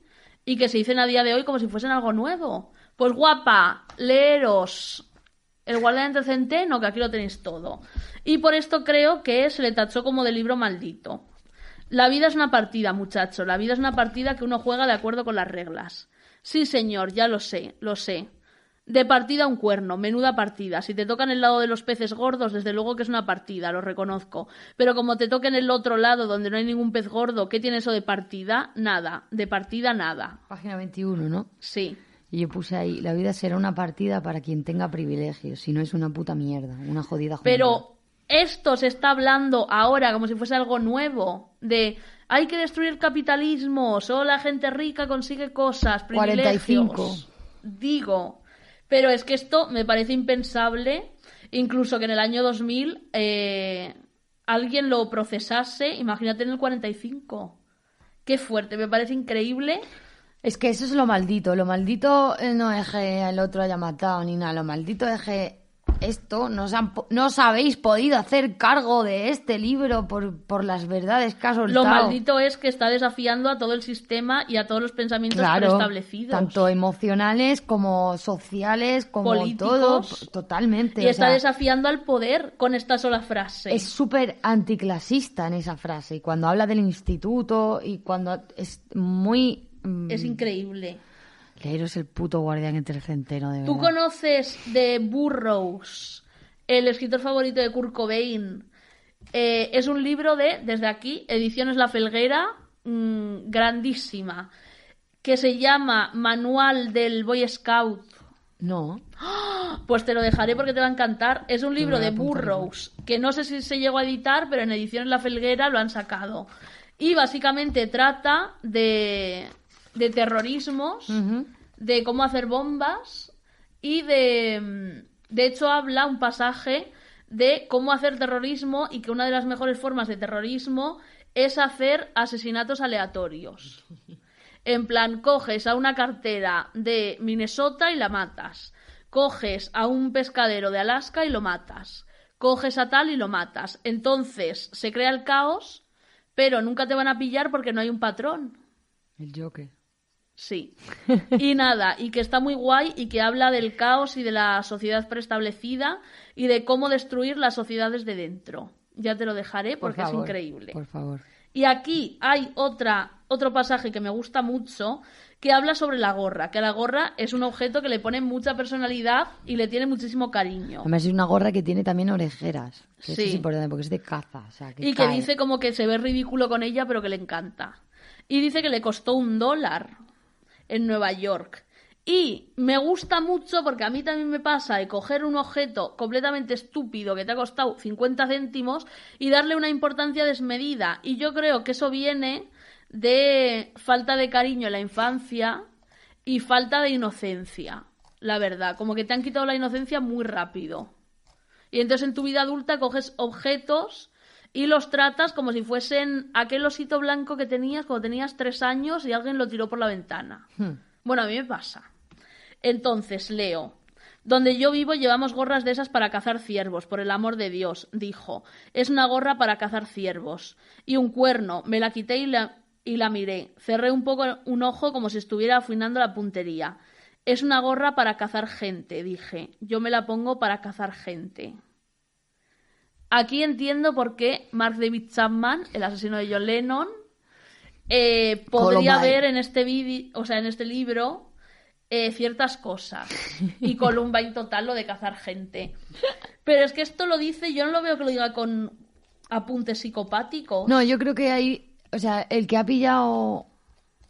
y que se dicen a día de hoy como si fuesen algo nuevo. Pues guapa, leeros El guardián del centeno, que aquí lo tenéis todo. Y por esto creo que se le tachó como de libro maldito. La vida es una partida, muchacho. La vida es una partida que uno juega de acuerdo con las reglas. Sí, señor, ya lo sé, lo sé. De partida un cuerno, menuda partida. Si te tocan el lado de los peces gordos, desde luego que es una partida, lo reconozco. Pero como te toquen el otro lado, donde no hay ningún pez gordo, ¿qué tiene eso de partida? Nada. De partida, nada. Página 21, ¿no? Sí. Y yo puse ahí, la vida será una partida para quien tenga privilegios, si no es una puta mierda, una jodida. Pero esto se está hablando ahora como si fuese algo nuevo. De hay que destruir el capitalismo, solo la gente rica consigue cosas, privilegios. 45. Digo. Pero es que esto me parece impensable, incluso que en el año 2000 eh, alguien lo procesase, imagínate en el 45. Qué fuerte, me parece increíble. Es que eso es lo maldito. Lo maldito eh, no es que el otro haya matado ni nada. Lo maldito es que esto no os, han no os habéis podido hacer cargo de este libro por, por las verdades que ha soltado. Lo maldito es que está desafiando a todo el sistema y a todos los pensamientos Claro, preestablecidos. tanto emocionales como sociales, como Políticos. todo, totalmente. Y está sea, desafiando al poder con esta sola frase. es súper anticlasista en esa frase. Y cuando habla del instituto y cuando es muy... mm, Es increíble. Leeros el puto guardián entre el centeno, de ¿Tú verdad. conoces de Burroughs, el escritor favorito de Kurt Cobain? Eh, es un libro de, desde aquí, Ediciones La Felguera, mm, grandísima, que se llama Manual del Boy Scout. No. Pues te lo dejaré porque te va a encantar. Es un libro de Burroughs, que no sé si se llegó a editar, pero en Ediciones La Felguera lo han sacado. Y básicamente trata de, de terrorismos, de cómo hacer bombas y de... mm, De hecho, habla un pasaje de cómo hacer terrorismo y que una de las mejores formas de terrorismo es hacer asesinatos aleatorios. En plan, coges a una cartera de Minnesota y la matas. Coges a un pescadero de Alaska y lo matas. Coges a tal y lo matas. Entonces se crea el caos, pero nunca te van a pillar porque no hay un patrón. El Joker. Sí. Y nada, y que está muy guay y que habla del caos y de la sociedad preestablecida y de cómo destruir las sociedades de dentro. Ya te lo dejaré Por porque favor, es increíble. Por favor. Y aquí hay otra, otro pasaje que me gusta mucho que habla sobre la gorra, que la gorra es un objeto que le pone mucha personalidad y le tiene muchísimo cariño. Además es una gorra que tiene también orejeras. Que Eso Sí. es importante porque es de caza. O sea, que Y que dice como que se ve ridículo con ella, pero que le encanta. Y dice que le costó un dólar en Nueva York. Y me gusta mucho porque a mí también me pasa de coger un objeto completamente estúpido que te ha costado 50 céntimos y darle una importancia desmedida. Y yo creo que eso viene de falta de cariño en la infancia y falta de inocencia. La verdad, como que te han quitado la inocencia muy rápido. Y entonces en tu vida adulta coges objetos y los tratas como si fuesen aquel osito blanco que tenías cuando tenías tres años y alguien lo tiró por la ventana. Hmm. Bueno, a mí me pasa. Entonces, leo. Donde yo vivo llevamos gorras de esas para cazar ciervos, por el amor de Dios, dijo. Es una gorra para cazar ciervos. Y un cuerno. Me la quité y la, y la miré. Cerré un poco un ojo como si estuviera afinando la puntería. Es una gorra para cazar gente, dije. Yo me la pongo para cazar gente. Aquí entiendo por qué Mark David Chapman, el asesino de John Lennon, eh, podría Columbine. ver en este vídeo, o sea, en este libro, eh, ciertas cosas. Y Columbine total lo de cazar gente. Pero es que esto lo dice, yo no lo veo que lo diga con apuntes psicopáticos. No, yo creo que hay. O sea, el que ha pillado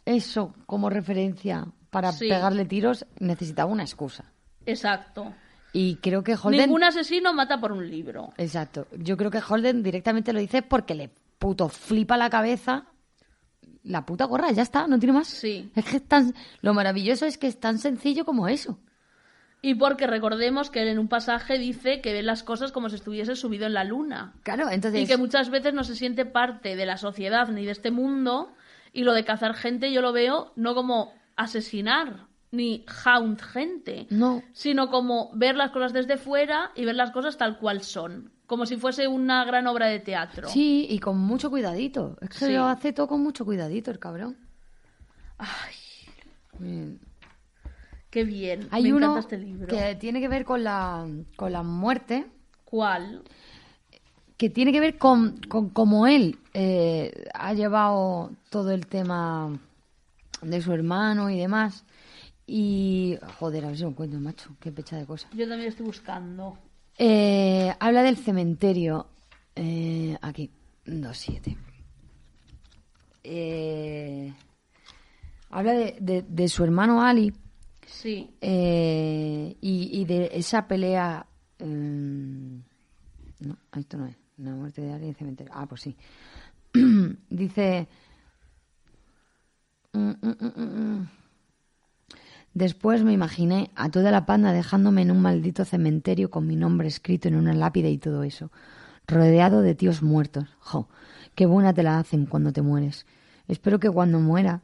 eso como referencia para Sí. pegarle tiros necesitaba una excusa. Exacto. Y creo que Holden... Ningún asesino mata por un libro. Exacto. Yo creo que Holden directamente lo dice porque le puto flipa la cabeza la puta gorra, ya está, no tiene más. Sí. Es que es tan... Lo maravilloso es que es tan sencillo como eso. Y porque recordemos que él en un pasaje dice que ve las cosas como si estuviese subido en la luna. Claro, entonces... Y que muchas veces no se siente parte de la sociedad ni de este mundo. Y lo de cazar gente yo lo veo no como asesinar ni hound gente, No. sino como ver las cosas desde fuera y ver las cosas tal cual son. Como si fuese una gran obra de teatro. Sí, y con mucho cuidadito. Es que Sí. lo hace todo con mucho cuidadito el cabrón. Ay, Bien. qué bien. Hay Me uno encanta este libro. que tiene que ver con la, con la muerte, ¿Cuál? que tiene que ver con, con cómo él eh, ha llevado todo el tema de su hermano y demás. Y, joder, a ver si lo encuentro, macho, qué pecha de cosas. Yo también estoy buscando. Eh, habla del cementerio. Eh, aquí, 2.7. Eh, habla de, de- de su hermano Ali Sí. eh, y, y de esa pelea. mm, no, esto no es. La muerte de Ali en el cementerio. Ah, pues sí. Dice. mm, mm, mm, mm, mm. Después me imaginé a toda la panda dejándome en un maldito cementerio con mi nombre escrito en una lápida y todo eso, rodeado de tíos muertos. Jo, qué buena te la hacen cuando te mueres. Espero que cuando muera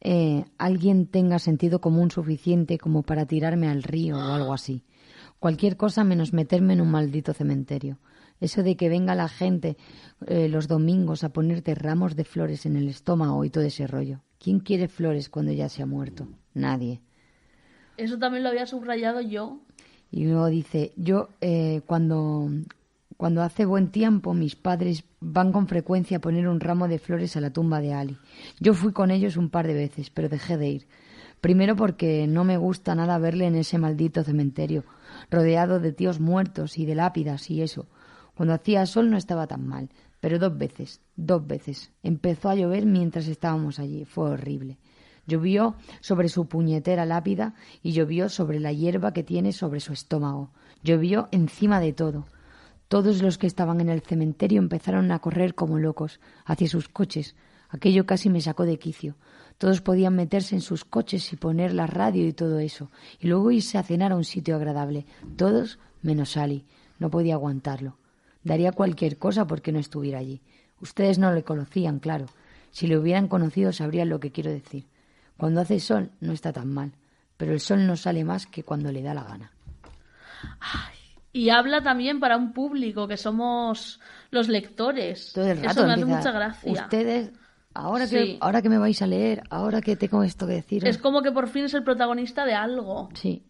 eh, alguien tenga sentido común suficiente como para tirarme al río o algo así. Cualquier cosa menos meterme en un maldito cementerio. Eso de que venga la gente eh, los domingos a ponerte ramos de flores en el estómago y todo ese rollo. ¿Quién quiere flores cuando ya se ha muerto? Nadie. Eso también lo había subrayado yo. Y luego dice, yo eh, cuando, cuando hace buen tiempo mis padres van con frecuencia a poner un ramo de flores a la tumba de Ali. Yo fui con ellos un par de veces, pero dejé de ir. Primero porque no me gusta nada verle en ese maldito cementerio, rodeado de tíos muertos y de lápidas y eso. Cuando hacía sol no estaba tan mal, pero dos veces, dos veces. Empezó a llover mientras estábamos allí. Fue horrible. Llovió sobre su puñetera lápida y llovió sobre la hierba que tiene sobre su estómago. Llovió encima de todo. Todos los que estaban en el cementerio empezaron a correr como locos hacia sus coches. Aquello casi me sacó de quicio. Todos podían meterse en sus coches y poner la radio y todo eso, y luego irse a cenar a un sitio agradable. Todos menos Ali. No podía aguantarlo. Daría cualquier cosa porque no estuviera allí. Ustedes no le conocían, claro. Si le hubieran conocido sabrían lo que quiero decir. Cuando hace sol no está tan mal, pero el sol no sale más que cuando le da la gana. Y habla también para un público que somos los lectores. Todo el rato Eso me hace mucha gracia. Ustedes, ahora, Sí. que, ahora que me vais a leer, ahora que tengo esto que decir. Es como que por fin es el protagonista de algo. Sí.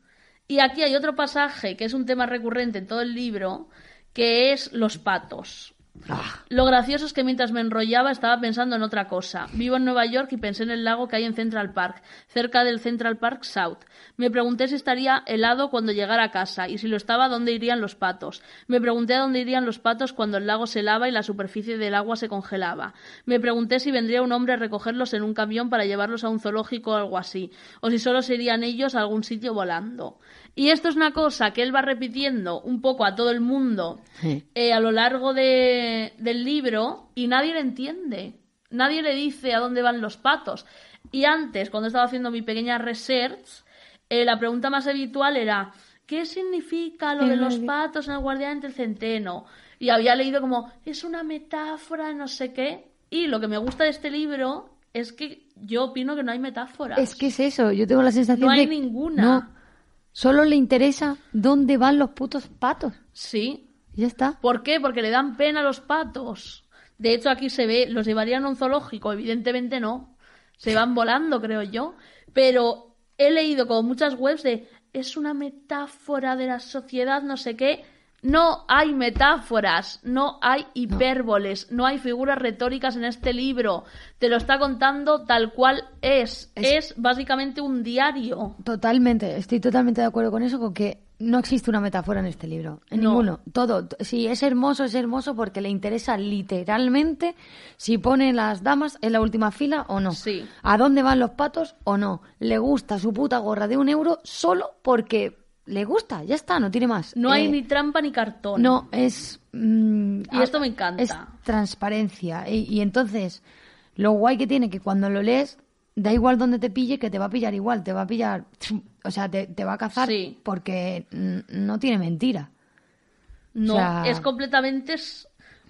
Y aquí hay otro pasaje que es un tema recurrente en todo el libro, que es los patos. Ah, Lo gracioso es que mientras me enrollaba estaba pensando en otra cosa. Vivo en Nueva York y pensé en el lago que hay en Central Park, cerca del Central Park South. Me pregunté si estaría helado cuando llegara a casa y si lo estaba, dónde irían los patos. Me pregunté a dónde irían los patos cuando el lago se lava y la superficie del agua se congelaba. Me pregunté si vendría un hombre a recogerlos en un camión para llevarlos a un zoológico o algo así, o si solo serían ellos a algún sitio volando. Y esto es una cosa que él va repitiendo un poco a todo el mundo sí. eh, a lo largo de- del libro y nadie le entiende. Nadie le dice a dónde van los patos. Y antes, cuando estaba haciendo mi pequeña research, eh, la pregunta más habitual era ¿qué significa lo de los patos en el guardián del centeno? Y había leído como es una metáfora, no sé qué. Y lo que me gusta de este libro es que yo opino que no hay metáforas. Es que es eso, yo tengo la sensación No hay de... ninguna. No, solo le interesa dónde van los putos patos. Sí, Y ya está. ¿Por qué? Porque le dan pena a los patos. De hecho, aquí se ve, los llevarían a un zoológico, evidentemente no. Se van volando, creo yo. Pero he leído como muchas webs de es una metáfora de la sociedad, no sé qué. No hay metáforas, no hay hipérboles, no hay figuras retóricas en este libro. Te lo está contando tal cual es. Es- Es, básicamente un diario. Totalmente, estoy totalmente de acuerdo con eso, con que no existe una metáfora en este libro, en No. ninguno. Todo, si es hermoso, es hermoso porque le interesa literalmente si pone las damas en la última fila o no. Sí. A dónde van los patos o no. Le gusta su puta gorra de un euro solo porque le gusta, ya está, no tiene más. No hay Eh, ni trampa ni cartón. No, es... mm, Y esto me encanta. Es transparencia. Y, y entonces, lo guay que tiene que cuando lo lees, da igual donde te pille, que te va a pillar igual, te va a pillar... O sea, te, te va a cazar Sí. porque no tiene mentira. No, O sea- es completamente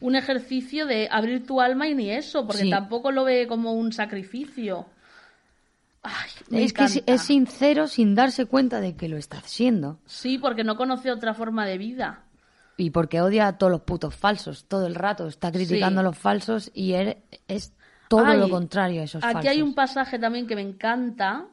un ejercicio de abrir tu alma y ni eso, porque Sí. tampoco lo ve como un sacrificio. Ay, me es que es, sincero sin darse cuenta de que lo está haciendo. Sí, porque no conoce otra forma de vida. Y porque odia a todos los putos falsos, todo el rato. Está criticando Sí. a los falsos y él es todo Ay, lo contrario a esos Aquí falsos. hay un pasaje también que me encanta.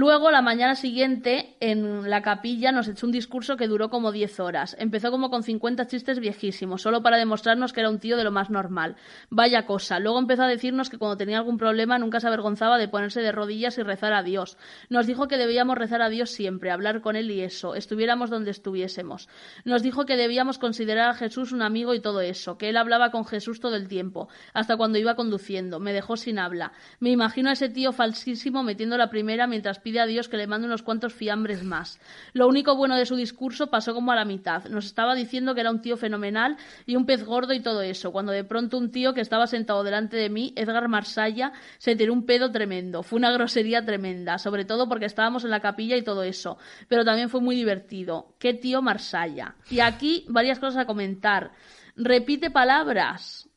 Luego, la mañana siguiente, en la capilla nos echó un discurso que duró como 10 horas. Empezó como con 50 chistes viejísimos, solo para demostrarnos que era un tío de lo más normal. Vaya cosa. Luego empezó a decirnos que cuando tenía algún problema nunca se avergonzaba de ponerse de rodillas y rezar a Dios. Nos dijo que debíamos rezar a Dios siempre, hablar con él y eso, estuviéramos donde estuviésemos. Nos dijo que debíamos considerar a Jesús un amigo y todo eso, que él hablaba con Jesús todo el tiempo, hasta cuando iba conduciendo. Me dejó sin habla. Me imagino a ese tío falsísimo metiendo la primera mientras pide a Dios que le mande unos cuantos fiambres más. Lo único bueno de su discurso pasó como a la mitad. Nos estaba diciendo que era un tío fenomenal y un pez gordo y todo eso, cuando de pronto un tío que estaba sentado delante de mí, Edgar Marsalla, se tiró un pedo tremendo. Fue una grosería tremenda, sobre todo porque estábamos en la capilla y todo eso. Pero también fue muy divertido. ¡Qué tío Marsalla! Y aquí varias cosas a comentar. Repite palabras.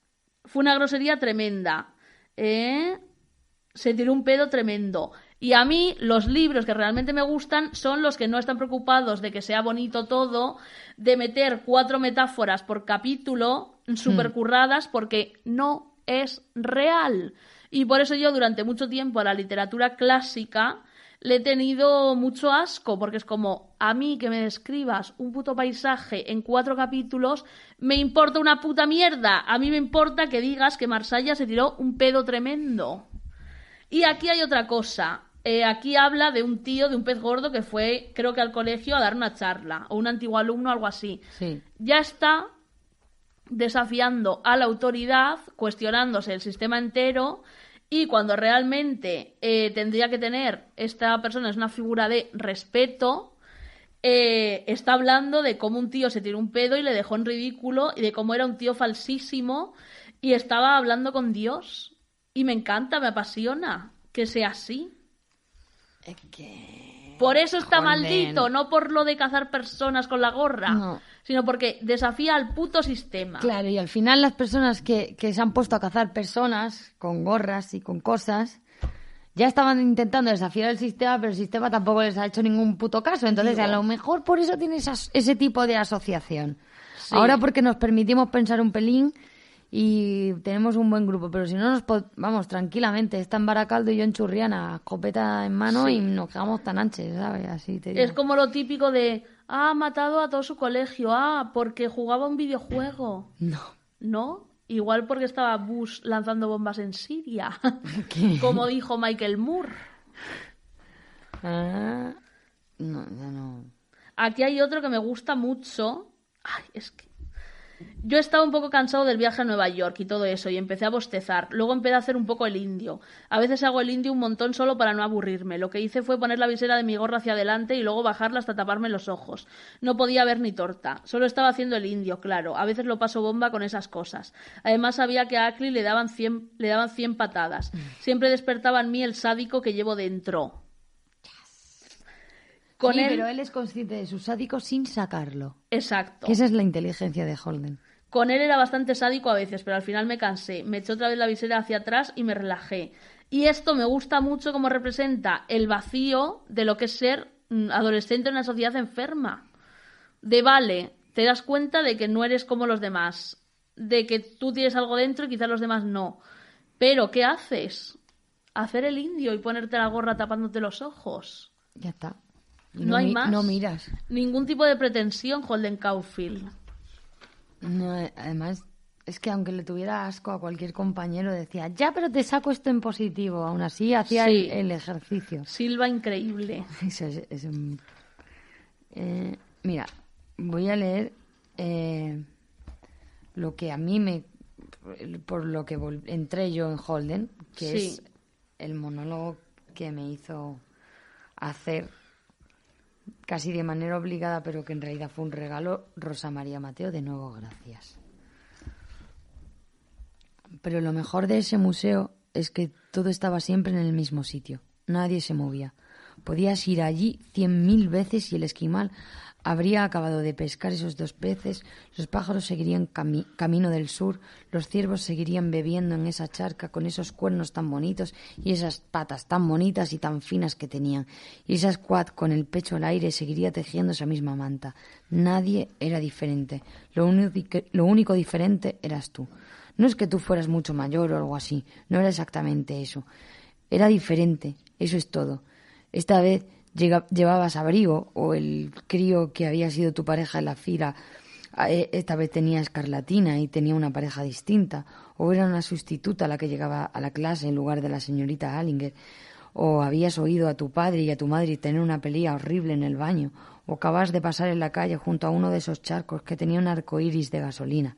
Fue una grosería tremenda. ¿Eh? se tiró un pedo tremendo. Y a mí los libros que realmente me gustan son los que no están preocupados de que sea bonito todo, de meter cuatro metáforas por capítulo super curradas porque no es real. Y por eso yo durante mucho tiempo a la literatura clásica le he tenido mucho asco, porque es como, a mí que me describas un puto paisaje en cuatro capítulos, me importa una puta mierda. A mí me importa que digas que Marsella se tiró un pedo tremendo. Y aquí hay otra cosa. Eh, aquí habla de un tío, de un pez gordo que fue, creo que al colegio a dar una charla, o un antiguo alumno, algo así. Sí. Ya está desafiando a la autoridad, cuestionándose el sistema entero, y cuando realmente eh, tendría que tener esta persona es una figura de respeto, eh, está hablando de cómo un tío se tiró un pedo y le dejó en ridículo, y de cómo era un tío falsísimo, y estaba hablando con Dios. Y me encanta, me apasiona que sea así. Es que... Por eso está Joder. maldito, no por lo de cazar personas con la gorra, No. sino porque desafía al puto sistema. Claro, y al final las personas que, que se han puesto a cazar personas con gorras y con cosas ya estaban intentando desafiar el sistema, pero el sistema tampoco les ha hecho ningún puto caso. Entonces, Digo. a lo mejor por eso tiene ese tipo de asociación. Sí. Ahora porque nos permitimos pensar un pelín y tenemos un buen grupo, pero si no nos vamos tranquilamente, está en Baracaldo y yo en Churriana, escopeta en mano Sí. y nos quedamos tan anches, ¿sabes? Así te digo. Es como lo típico de, ah, ha matado a todo su colegio, ah, porque jugaba un videojuego. No. ¿No? Igual porque estaba Bush lanzando bombas en Siria, ¿Qué? como dijo Michael Moore. Ah, no, ya no. Aquí hay otro que me gusta mucho. Ay, es que. Yo estaba un poco cansado del viaje a Nueva York y todo eso, y empecé a bostezar. Luego empecé a hacer un poco el indio. A veces hago el indio un montón solo para no aburrirme. Lo que hice fue poner la visera de mi gorra hacia adelante y luego bajarla hasta taparme los ojos. No podía ver ni torta. Solo estaba haciendo el indio, claro. A veces lo paso bomba con esas cosas. Además sabía que a Ackley le daban 100, le daban 100 patadas. Siempre despertaba en mí el sádico que llevo dentro. Con sí, él... pero él es consciente de su sádico sin sacarlo. Exacto. Que esa es la inteligencia de Holden. Con él era bastante sádico a veces, pero al final me cansé. Me eché otra vez la visera hacia atrás y me relajé. Y esto me gusta mucho como representa el vacío de lo que es ser mm, adolescente en una sociedad enferma. De vale, te das cuenta de que no eres como los demás. De que tú tienes algo dentro y quizás los demás no. Pero, ¿qué haces? Hacer el indio y ponerte la gorra tapándote los ojos. Ya está. No hay más. No miras. Ningún tipo de pretensión, Holden Caulfield. No, eh, además, es que aunque le tuviera asco a cualquier compañero, decía, ya, pero te saco esto en positivo. Aún así, hacía Sí. el, el ejercicio. Silva increíble. Eso es, es un- Eh, mira, voy a leer eh, lo que a mí me. por lo que entré yo en Holden, que Sí. es el monólogo que me hizo hacer casi de manera obligada, pero que en realidad fue un regalo, Rosa María Mateo, de nuevo gracias. Pero lo mejor de ese museo es que todo estaba siempre en el mismo sitio. Nadie se movía. Podías ir allí cien mil veces y el esquimal habría acabado de pescar esos dos peces, los pájaros seguirían camino del sur, los ciervos seguirían bebiendo en esa charca con esos cuernos tan bonitos y esas patas tan bonitas y tan finas que tenían, y esa squad con el pecho al aire seguiría tejiendo esa misma manta. Nadie era diferente. Lo único, lo único diferente eras tú. No es que tú fueras mucho mayor o algo así, no era exactamente eso. Era diferente, eso es todo. Esta vez llevabas abrigo o el crío que había sido tu pareja en la fila eh, esta vez tenía escarlatina y tenía una pareja distinta, o era una sustituta la que llegaba a la clase en lugar de la señorita Allinger, o habías oído a tu padre y a tu madre tener una pelea horrible en el baño, o acabas de pasar en la calle junto a uno de esos charcos que tenía un arco iris de gasolina.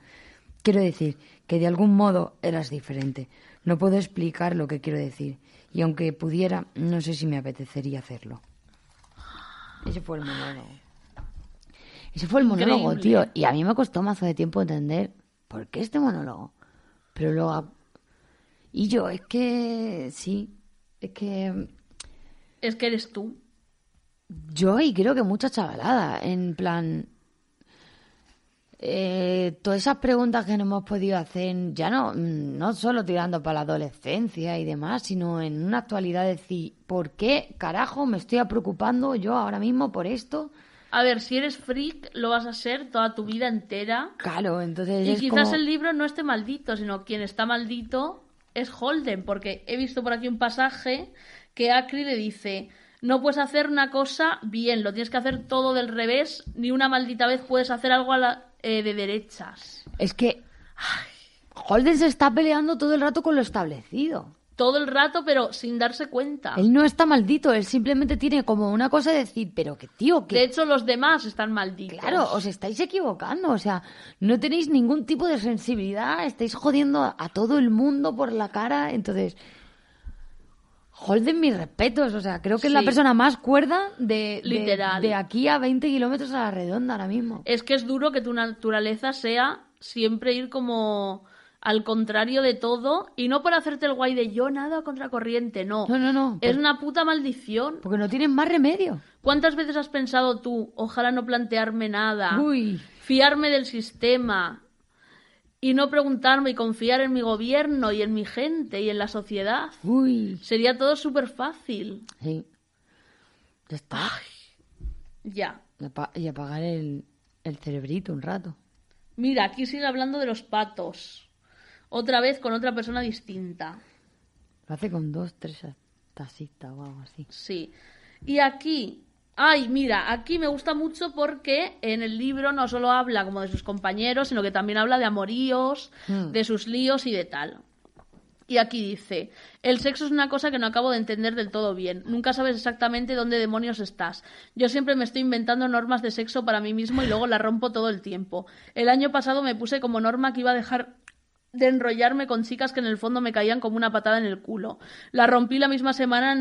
Quiero decir que de algún modo eras diferente. No puedo explicar lo que quiero decir, y aunque pudiera, no sé si me apetecería hacerlo. Ese fue el monólogo. Ese fue el monólogo, tío. Y a mí me costó mazo de tiempo entender por qué este monólogo. Pero luego... Y yo, es que... Sí, es que... Es que eres tú. Yo y creo que mucha chavalada. En plan... Eh, todas esas preguntas que nos hemos podido hacer, ya no, no solo tirando para la adolescencia y demás, sino en una actualidad decir, ¿por qué carajo me estoy preocupando yo ahora mismo por esto? A ver, si eres freak, lo vas a ser toda tu vida entera. Claro, entonces. Y quizás el libro no esté maldito, sino quien está maldito es Holden, porque he visto por aquí un pasaje que Acri le dice: No puedes hacer una cosa bien, lo tienes que hacer todo del revés, ni una maldita vez puedes hacer algo a la, eh, de derechas. Es que Holden se está peleando todo el rato con lo establecido. Todo el rato, pero sin darse cuenta. Él no está maldito, él simplemente tiene como una cosa de decir, pero que tío, que... De hecho, los demás están malditos. Claro, os estáis equivocando, o sea, no tenéis ningún tipo de sensibilidad, estáis jodiendo a todo el mundo por la cara, entonces... Holden, mis respetos. O sea, creo que es la persona más cuerda de, Literal. De, aquí a 20 kilómetros a la redonda ahora mismo. Es que es duro que tu naturaleza sea siempre ir como al contrario de todo y no por hacerte el guay de yo nada contra corriente, no. No, no, no. Es una puta maldición. Porque no tienes más remedio. ¿Cuántas veces has pensado tú, ojalá no plantearme nada? Uy. Fiarme del sistema, y no preguntarme y confiar en mi gobierno y en mi gente y en la sociedad. Uy. Sería todo súper fácil. Sí. Ya está. ya. Y apagar el, el cerebrito un rato. Mira, aquí sigue hablando de los patos. Otra vez con otra persona distinta. Lo hace con dos, tres tacitas o algo así. Sí. Y aquí Ay, mira, aquí me gusta mucho porque en el libro no solo habla como de sus compañeros, sino que también habla de amoríos, hmm. de sus líos y de tal. Y aquí dice, el sexo es una cosa que no acabo de entender del todo bien. Nunca sabes exactamente dónde demonios estás. Yo siempre me estoy inventando normas de sexo para mí mismo y luego las rompo todo el tiempo. El año pasado me puse como norma que iba a dejar de enrollarme con chicas que en el fondo me caían como una patada en el culo. La rompí la misma semana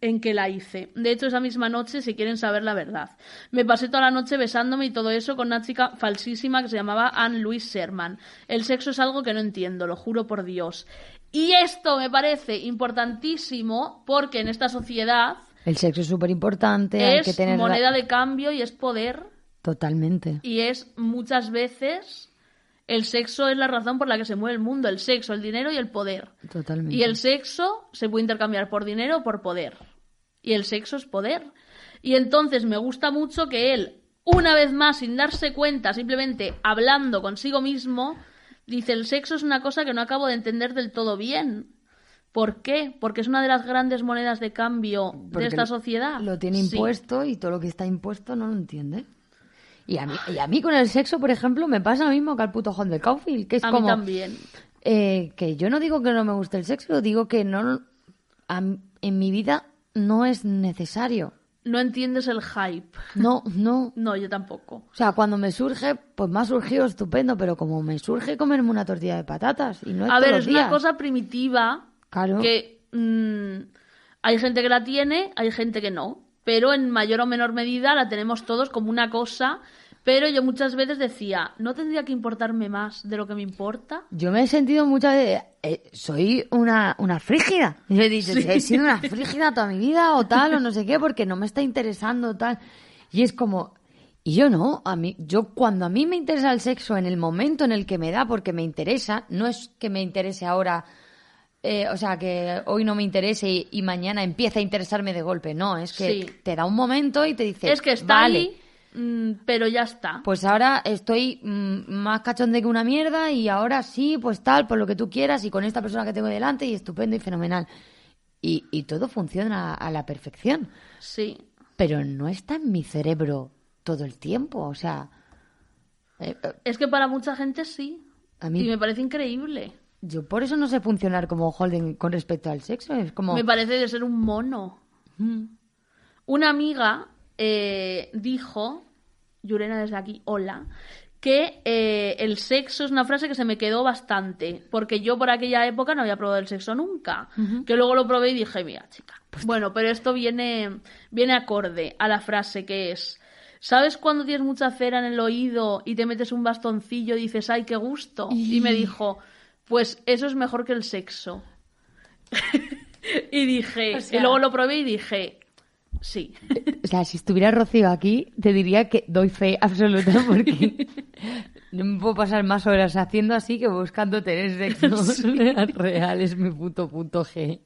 en, que la hice. De hecho, esa misma noche, si quieren saber la verdad. Me pasé toda la noche besándome y todo eso con una chica falsísima que se llamaba Anne Louise Sherman. El sexo es algo que no entiendo, lo juro por Dios. Y esto me parece importantísimo porque en esta sociedad... El sexo es súper importante. Es moneda de cambio y es poder. Totalmente. Y es muchas veces el sexo es la razón por la que se mueve el mundo, el sexo, el dinero y el poder. Totalmente. Y el sexo se puede intercambiar por dinero o por poder. Y el sexo es poder. Y entonces me gusta mucho que él, una vez más, sin darse cuenta, simplemente hablando consigo mismo, dice, el sexo es una cosa que no acabo de entender del todo bien. ¿Por qué? Porque es una de las grandes monedas de cambio de esta sociedad. Lo tiene impuesto y todo lo que está impuesto no lo entiende. Y a, mí, y a mí con el sexo, por ejemplo, me pasa lo mismo que al puto John de Caulfield, que es a como... Mí también. Eh, que yo no digo que no me guste el sexo, digo que no en mi vida no es necesario. No entiendes el hype. No, no. No, yo tampoco. O sea, cuando me surge, pues me ha surgido estupendo, pero como me surge comerme una tortilla de patatas y no es A ver, es una cosa primitiva claro. que mm, hay gente que la tiene, hay gente que no. Pero en mayor o menor medida la tenemos todos como una cosa. Pero yo muchas veces decía, ¿no tendría que importarme más de lo que me importa? Yo me he sentido muchas veces, eh, soy una, una frígida. Yo he dicho, he sido una frígida toda mi vida o tal, o no sé qué, porque no me está interesando tal. Y es como, y yo no, a mí, yo cuando a mí me interesa el sexo en el momento en el que me da, porque me interesa, no es que me interese ahora, eh, o sea, que hoy no me interese y, y mañana empieza a interesarme de golpe, no, es que Sí. te da un momento y te dice, es que está vale, ahí, mm, pero ya está. pues ahora estoy mm, más cachonde que una mierda y ahora sí, pues tal, por lo que tú quieras y con esta persona que tengo delante y estupendo y fenomenal. Y, y todo funciona a la perfección, Sí. pero no está en mi cerebro todo el tiempo, o sea, eh, eh, Es que para mucha gente sí. a mí Y me parece increíble. Yo por eso no sé funcionar como Holden con respecto al sexo, es como Me parece de ser un mono. Mm. Una amiga eh, dijo, Yurena desde aquí, hola, que eh, el sexo es una frase que se me quedó bastante, porque yo por aquella época no había probado el sexo nunca, que luego lo probé y dije, mira, chica, bueno, pero esto viene, viene acorde a la frase que es, ¿sabes cuando tienes mucha cera en el oído y te metes un bastoncillo y dices, ay, qué gusto? Y me dijo, pues eso es mejor que el sexo. y dije, O sea- y luego lo probé y dije, sí. O sea, si estuviera Rocío aquí, te diría que doy fe absoluta porque no me puedo pasar más horas haciendo así que buscando tener sexo real. Es mi puto punto G.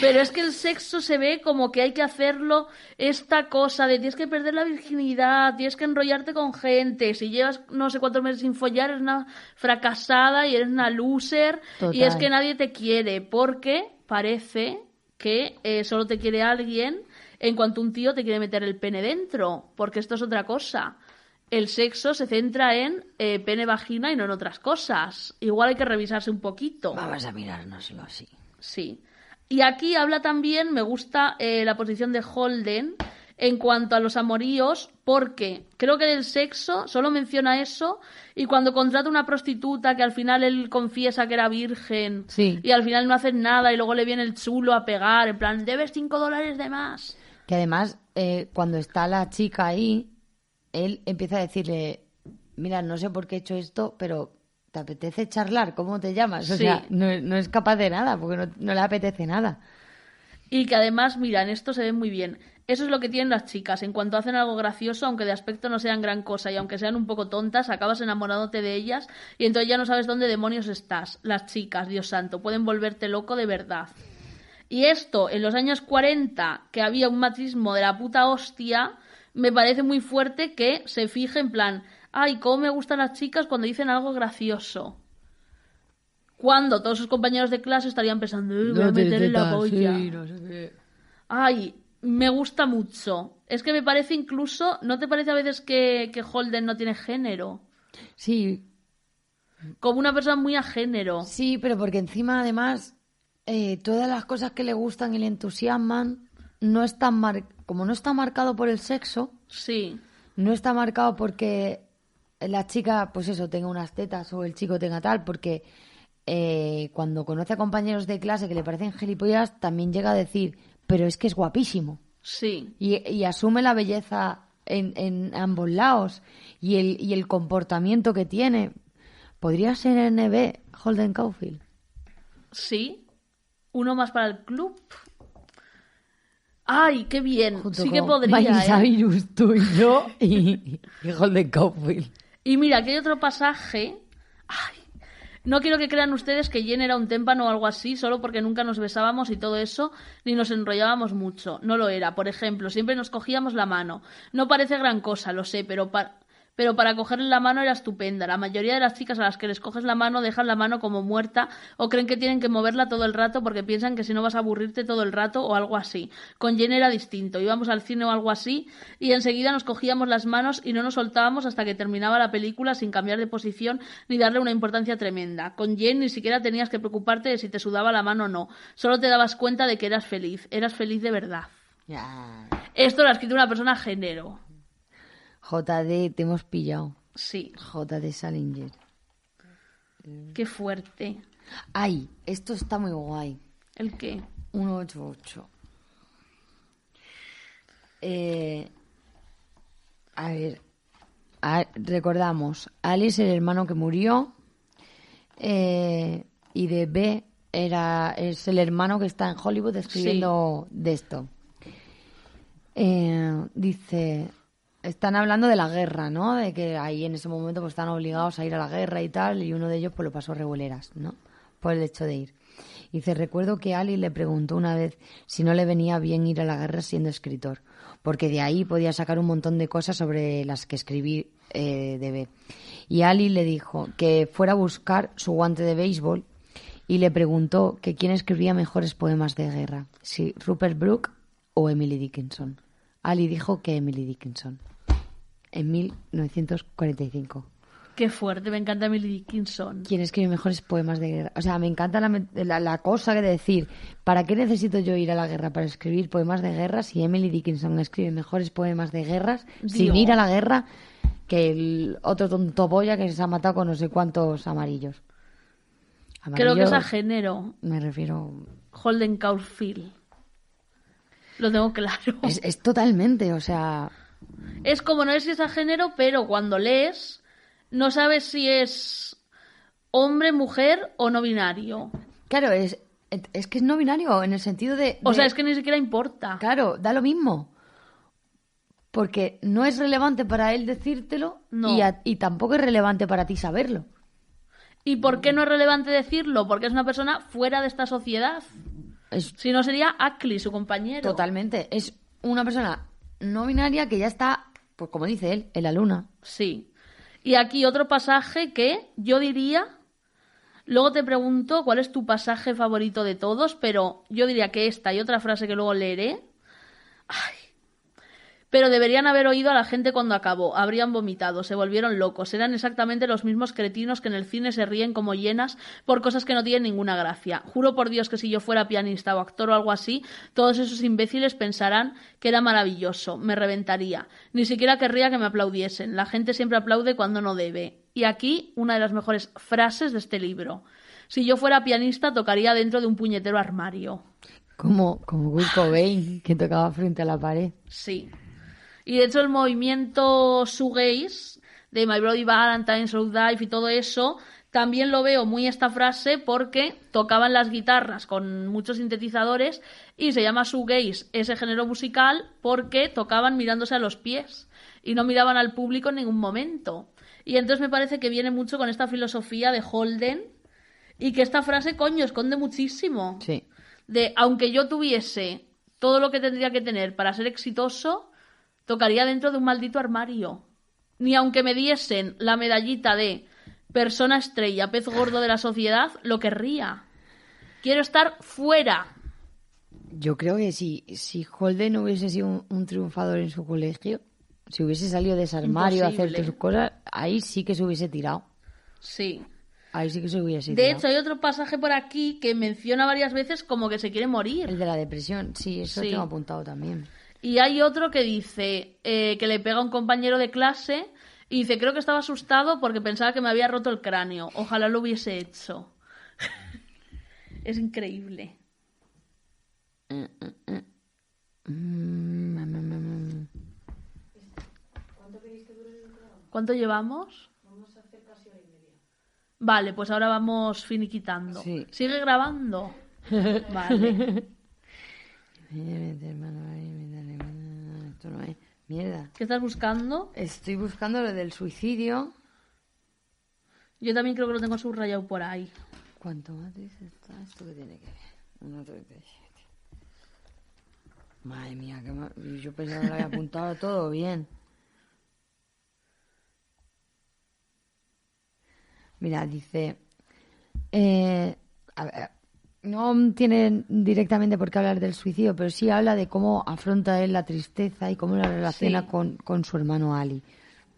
Pero es que el sexo se ve como que hay que hacerlo esta cosa de tienes que perder la virginidad, tienes que enrollarte con gente, si llevas no sé cuántos meses sin follar eres una fracasada y eres una loser Total. y es que nadie te quiere porque parece que eh, solo te quiere alguien en cuanto un tío te quiere meter el pene dentro, porque esto es otra cosa. El sexo se centra en eh, pene vagina y no en otras cosas. Igual hay que revisarse un poquito. Vamos a mirárnoslo así. Sí. Y aquí habla también, me gusta eh, la posición de Holden en cuanto a los amoríos, porque creo que del sexo solo menciona eso y cuando contrata una prostituta que al final él confiesa que era virgen Sí. y al final no hacen nada y luego le viene el chulo a pegar, en plan, debes cinco dólares de más. Que además, eh, cuando está la chica ahí, él empieza a decirle, mira, no sé por qué he hecho esto, pero ¿te apetece charlar? ¿Cómo te llamas? O Sí. sea, no, no es capaz de nada, porque no, no le apetece nada. Y que además, mira, en esto se ve muy bien. Eso es lo que tienen las chicas. En cuanto hacen algo gracioso, aunque de aspecto no sean gran cosa y aunque sean un poco tontas, acabas enamorándote de ellas y entonces ya no sabes dónde demonios estás. Las chicas, Dios santo, pueden volverte loco de verdad. Y esto, en los años 40, que había un machismo de la puta hostia, me parece muy fuerte que se fije en plan, ay, cómo me gustan las chicas cuando dicen algo gracioso. Cuando todos sus compañeros de clase estarían pensando, "Eh, voy a meterle la polla. Ay, me gusta mucho. Es que me parece incluso, ¿no te parece a veces que, que Holden no tiene género? Sí, Como una persona muy a género. Sí, pero porque encima además eh, todas las cosas que le gustan y le entusiasman no están mar- como no está marcado por el sexo, Sí, no está marcado porque la chica, pues eso, tenga unas tetas o el chico tenga tal, porque eh, cuando conoce a compañeros de clase que le parecen gilipollas, también llega a decir, pero es que es guapísimo. sí. Y, y asume la belleza en, en ambos lados y el, y el comportamiento que tiene. Podría ser NB Holden Caulfield. Sí. Uno más para el club. Ay, qué bien. Junto sí que podría. Miley ¿eh? Cyrus, tú y yo y, y Holden Caulfield. Y mira, aquí hay otro pasaje. Ay, no quiero que crean ustedes que Jen era un témpano o algo así, solo porque nunca nos besábamos y todo eso, ni nos enrollábamos mucho. No lo era. Por ejemplo, siempre nos cogíamos la mano. No parece gran cosa, lo sé, pero para. Pero para cogerle la mano era estupenda. La mayoría de las chicas a las que les coges la mano dejan la mano como muerta o creen que tienen que moverla todo el rato porque piensan que si no vas a aburrirte todo el rato o algo así. Con Jen era distinto. Íbamos al cine o algo así y enseguida nos cogíamos las manos y no nos soltábamos hasta que terminaba la película sin cambiar de posición ni darle una importancia tremenda. Con Jen ni siquiera tenías que preocuparte de si te sudaba la mano o no. Solo te dabas cuenta de que eras feliz. Eras feliz de verdad. Esto lo ha escrito una persona género. JD, te hemos pillado. Sí, JD Salinger. qué fuerte. Ay, esto está muy guay. ¿El qué? 188. Eh, a ver, a- recordamos, Ali es el hermano que murió eh, y de B era, es el hermano que está en Hollywood escribiendo de esto. Eh, dice, están hablando de la guerra, ¿no? De que ahí en ese momento pues están obligados a ir a la guerra y tal, y uno de ellos pues lo pasó reguleras, ¿no? Por el hecho de ir. Dice, recuerdo que Ali le preguntó una vez si no le venía bien ir a la guerra siendo escritor, porque de ahí podía sacar un montón de cosas sobre las que escribir eh, de B. Y Ali le dijo que fuera a buscar su guante de béisbol y le preguntó que quién escribía mejores poemas de guerra, si Rupert Brooke o Emily Dickinson. Ali dijo que Emily Dickinson, en 1945. Qué fuerte, me encanta Emily Dickinson. ¿Quién escribe mejores poemas de guerra? O sea, me encanta la, me- la- la cosa que de decir, ¿para qué necesito yo ir a la guerra para escribir poemas de guerra si Emily Dickinson escribe mejores poemas de guerras sin ir a la guerra que el otro tonto boya que se ha matado con no sé cuántos amarillos? Creo que es a género. Me refiero... Holden Caulfield. Lo tengo claro. Es, es totalmente, o sea... Es como no es si es a género, pero cuando lees no sabes si es hombre, mujer o no binario. Claro, es, es que es no binario en el sentido de... O sea, es que ni siquiera importa. Claro, da lo mismo. Porque no es relevante para él decírtelo No. y, a- y tampoco es relevante para ti saberlo. ¿Y por qué no es relevante decirlo? Porque es una persona fuera de esta sociedad. Es Si no sería Ackley, su compañero. totalmente. Es una persona no binaria que ya está, pues como dice él, en la luna. Sí. Y aquí otro pasaje que yo diría. Luego te pregunto cuál es tu pasaje favorito de todos, pero yo diría que esta y otra frase que luego leeré. Ay. Pero deberían haber oído a la gente cuando acabó. Habrían vomitado, se volvieron locos. Eran exactamente los mismos cretinos que en el cine se ríen como llenas por cosas que no tienen ninguna gracia. Juro por Dios que si yo fuera pianista o actor o algo así, todos esos imbéciles pensarán que era maravilloso. Me reventaría. Ni siquiera querría que me aplaudiesen. La gente siempre aplaude cuando no debe. Y aquí una de las mejores frases de este libro. Si yo fuera pianista, tocaría dentro de un puñetero armario. Como, como Kurt Cobain, que tocaba frente a la pared. Sí. Y de hecho el movimiento shoegaze de My Bloody Valentine, Slow Dive y todo eso, también lo veo muy esta frase porque tocaban las guitarras con muchos sintetizadores y se llama shoegaze ese género musical porque tocaban mirándose a los pies y no miraban al público en ningún momento. Y entonces me parece que viene mucho con esta filosofía de Holden y que esta frase, coño, esconde muchísimo Sí. de aunque yo tuviese todo lo que tendría que tener para ser exitoso, tocaría dentro de un maldito armario. Ni aunque me diesen la medallita de persona estrella, pez gordo de la sociedad, lo querría. Quiero estar fuera. Yo creo que si, si Holden hubiese sido un, un triunfador en su colegio, si hubiese salido de ese armario a hacer sus cosas, ahí sí que se hubiese tirado. Sí. Ahí sí que se hubiese De tirado. hecho, hay otro pasaje por aquí que menciona varias veces como que se quiere morir. El de la depresión, sí, eso Sí. tengo apuntado también. Y hay otro que dice eh, que le pega a un compañero de clase y dice, creo que estaba asustado porque pensaba que me había roto el cráneo. Ojalá lo hubiese hecho. es increíble. Mm, mm, mm, mm. ¿Cuánto llevamos? Vale, pues ahora vamos finiquitando. Sí. ¿Sigue grabando? Vale. Mierda. ¿Qué estás buscando? Estoy buscando lo del suicidio. Yo también creo que lo tengo subrayado por ahí. ¿Cuánto matriz está? ¿Esto qué tiene que ver? 1.37. Madre mía, que ma- yo pensaba que lo había apuntado todo bien. Mira, dice... eh, a ver, no tiene directamente por qué hablar del suicidio, pero sí habla de cómo afronta él la tristeza y cómo la relaciona Sí. con, con su hermano Ali,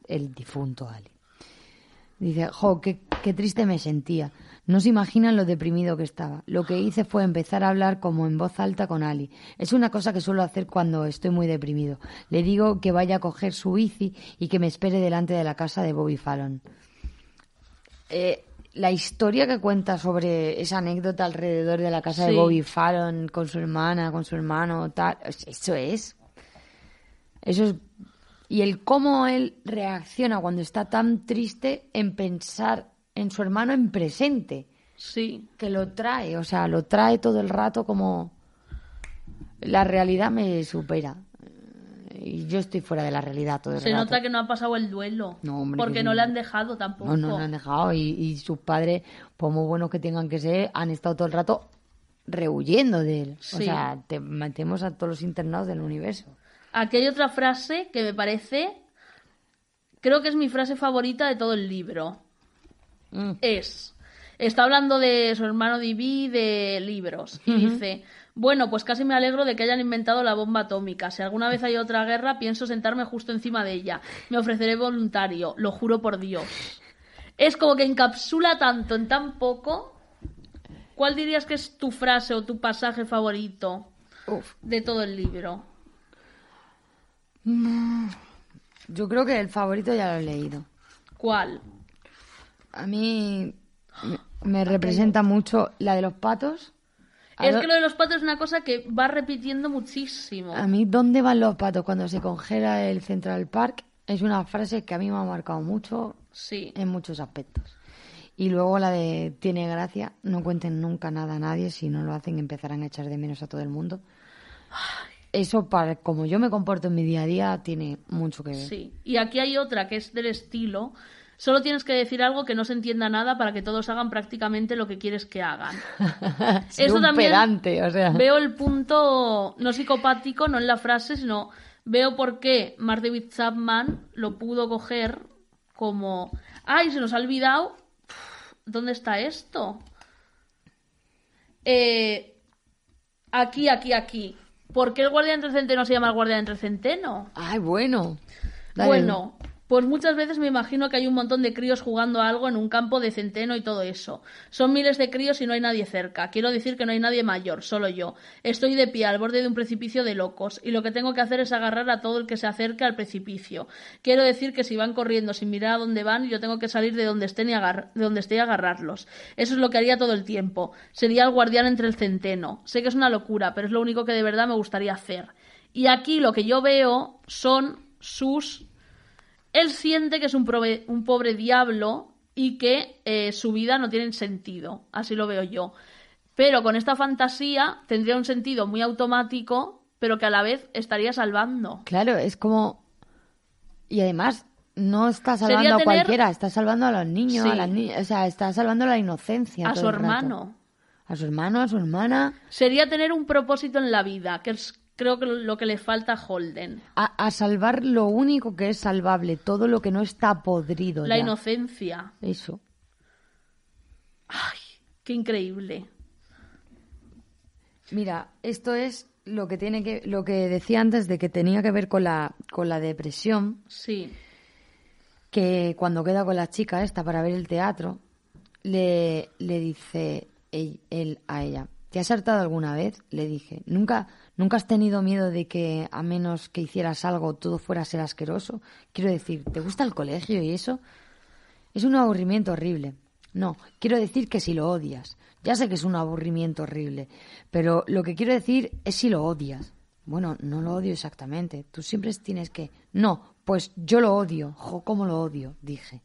el difunto Ali. Dice, jo, qué, qué triste me sentía. No se imaginan lo deprimido que estaba. Lo que hice fue empezar a hablar como en voz alta con Ali. Es una cosa que suelo hacer cuando estoy muy deprimido. Le digo que vaya a coger su bici y que me espere delante de la casa de Bobby Fallon. Eh, la historia que cuenta sobre esa anécdota alrededor de la casa de. Bobby Fallon con su hermana, con su hermano, tal, eso es Eso es. Y el cómo él reacciona cuando está tan triste en pensar en su hermano en presente. Sí. Que lo trae, o sea, lo trae todo el rato como. La realidad me supera. Y yo estoy fuera de la realidad todo el Se rato. nota que no ha pasado el duelo. No, hombre, porque que no le han dejado tampoco. No, no, no han dejado. Y, y sus padres, por muy buenos que tengan que ser, han estado todo el rato rehuyendo de él. O Sí. sea, te metemos a todos los internados del universo. Aquí hay otra frase que me parece. Creo que es mi frase favorita de todo el libro. Mm. Es. Está hablando de su hermano Divi de libros. Y dice. Bueno, pues casi me alegro de que hayan inventado la bomba atómica. Si alguna vez hay otra guerra, pienso sentarme justo encima de ella. Me ofreceré voluntario, lo juro por Dios. Es como que encapsula tanto en tan poco. ¿Cuál dirías que es tu frase o tu pasaje favorito Uf. de todo el libro? Yo creo que el favorito ya lo he leído. ¿Cuál? A mí me, me representa mucho la de los patos. ¿A Es que lo de los patos es una cosa que va repitiendo muchísimo. A mí, ¿dónde van los patos cuando se congela el Central Park? Es una frase que a mí me ha marcado mucho Sí. en muchos aspectos. Y luego la de tiene gracia, no cuenten nunca nada a nadie, si no lo hacen empezarán a echar de menos a todo el mundo. Eso, para como yo me comporto en mi día a día, tiene mucho que ver. Sí. Y aquí hay otra que es del estilo. Solo tienes que decir algo que no se entienda nada para que todos hagan prácticamente lo que quieres que hagan. Eso un también pedante, o sea. Veo el punto no psicopático, no en la frase, sino veo por qué Mark David Chapman lo pudo coger como, ay, se nos ha olvidado, ¿dónde está esto? Eh, aquí, aquí, aquí. ¿Por qué el guardián entre centeno se llama el guardián entre centeno? Ay, bueno. Dale. Bueno, pues muchas veces me imagino que hay un montón de críos jugando a algo en un campo de centeno y todo eso. Son miles de críos y no hay nadie cerca. Quiero decir que no hay nadie mayor, solo yo. Estoy de pie al borde de un precipicio de locos y lo que tengo que hacer es agarrar a todo el que se acerque al precipicio. Quiero decir que si van corriendo sin mirar a dónde van, yo tengo que salir de donde estén y agar- de donde esté y agarrarlos. Eso es lo que haría todo el tiempo. Sería el guardián entre el centeno. Sé que es una locura, pero es lo único que de verdad me gustaría hacer. Y aquí lo que yo veo son sus él siente que es un, prove- un pobre diablo y que eh, su vida no tiene sentido. Así lo veo yo. Pero con esta fantasía tendría un sentido muy automático, pero que a la vez estaría salvando. Claro, es como. Y además, no está Sería salvando a tener- cualquiera, está salvando a los niños, Sí. a las. O sea, está salvando la inocencia. A todo su el rato. hermano. A su hermano, a su hermana. Sería tener un propósito en la vida, que es creo que lo que le falta a Holden. A, a salvar lo único que es salvable, todo lo que no está podrido. La ya. inocencia. Eso. Ay, qué increíble. Mira, esto es lo que tiene que, lo que decía antes de que tenía que ver con la, con la depresión, Sí. que cuando queda con la chica esta para ver el teatro, le, le dice él, él a ella, ¿te has hartado alguna vez? Le dije, ¿nunca, ¿nunca has tenido miedo de que a menos que hicieras algo todo fuera a ser asqueroso? Quiero decir, ¿te gusta el colegio y eso? Es un aburrimiento horrible. No, quiero decir que si lo odias. Ya sé que es un aburrimiento horrible, pero lo que quiero decir es si lo odias. Bueno, no lo odio exactamente. Tú siempre tienes que... No, pues yo lo odio. Jo, cómo lo odio, dije.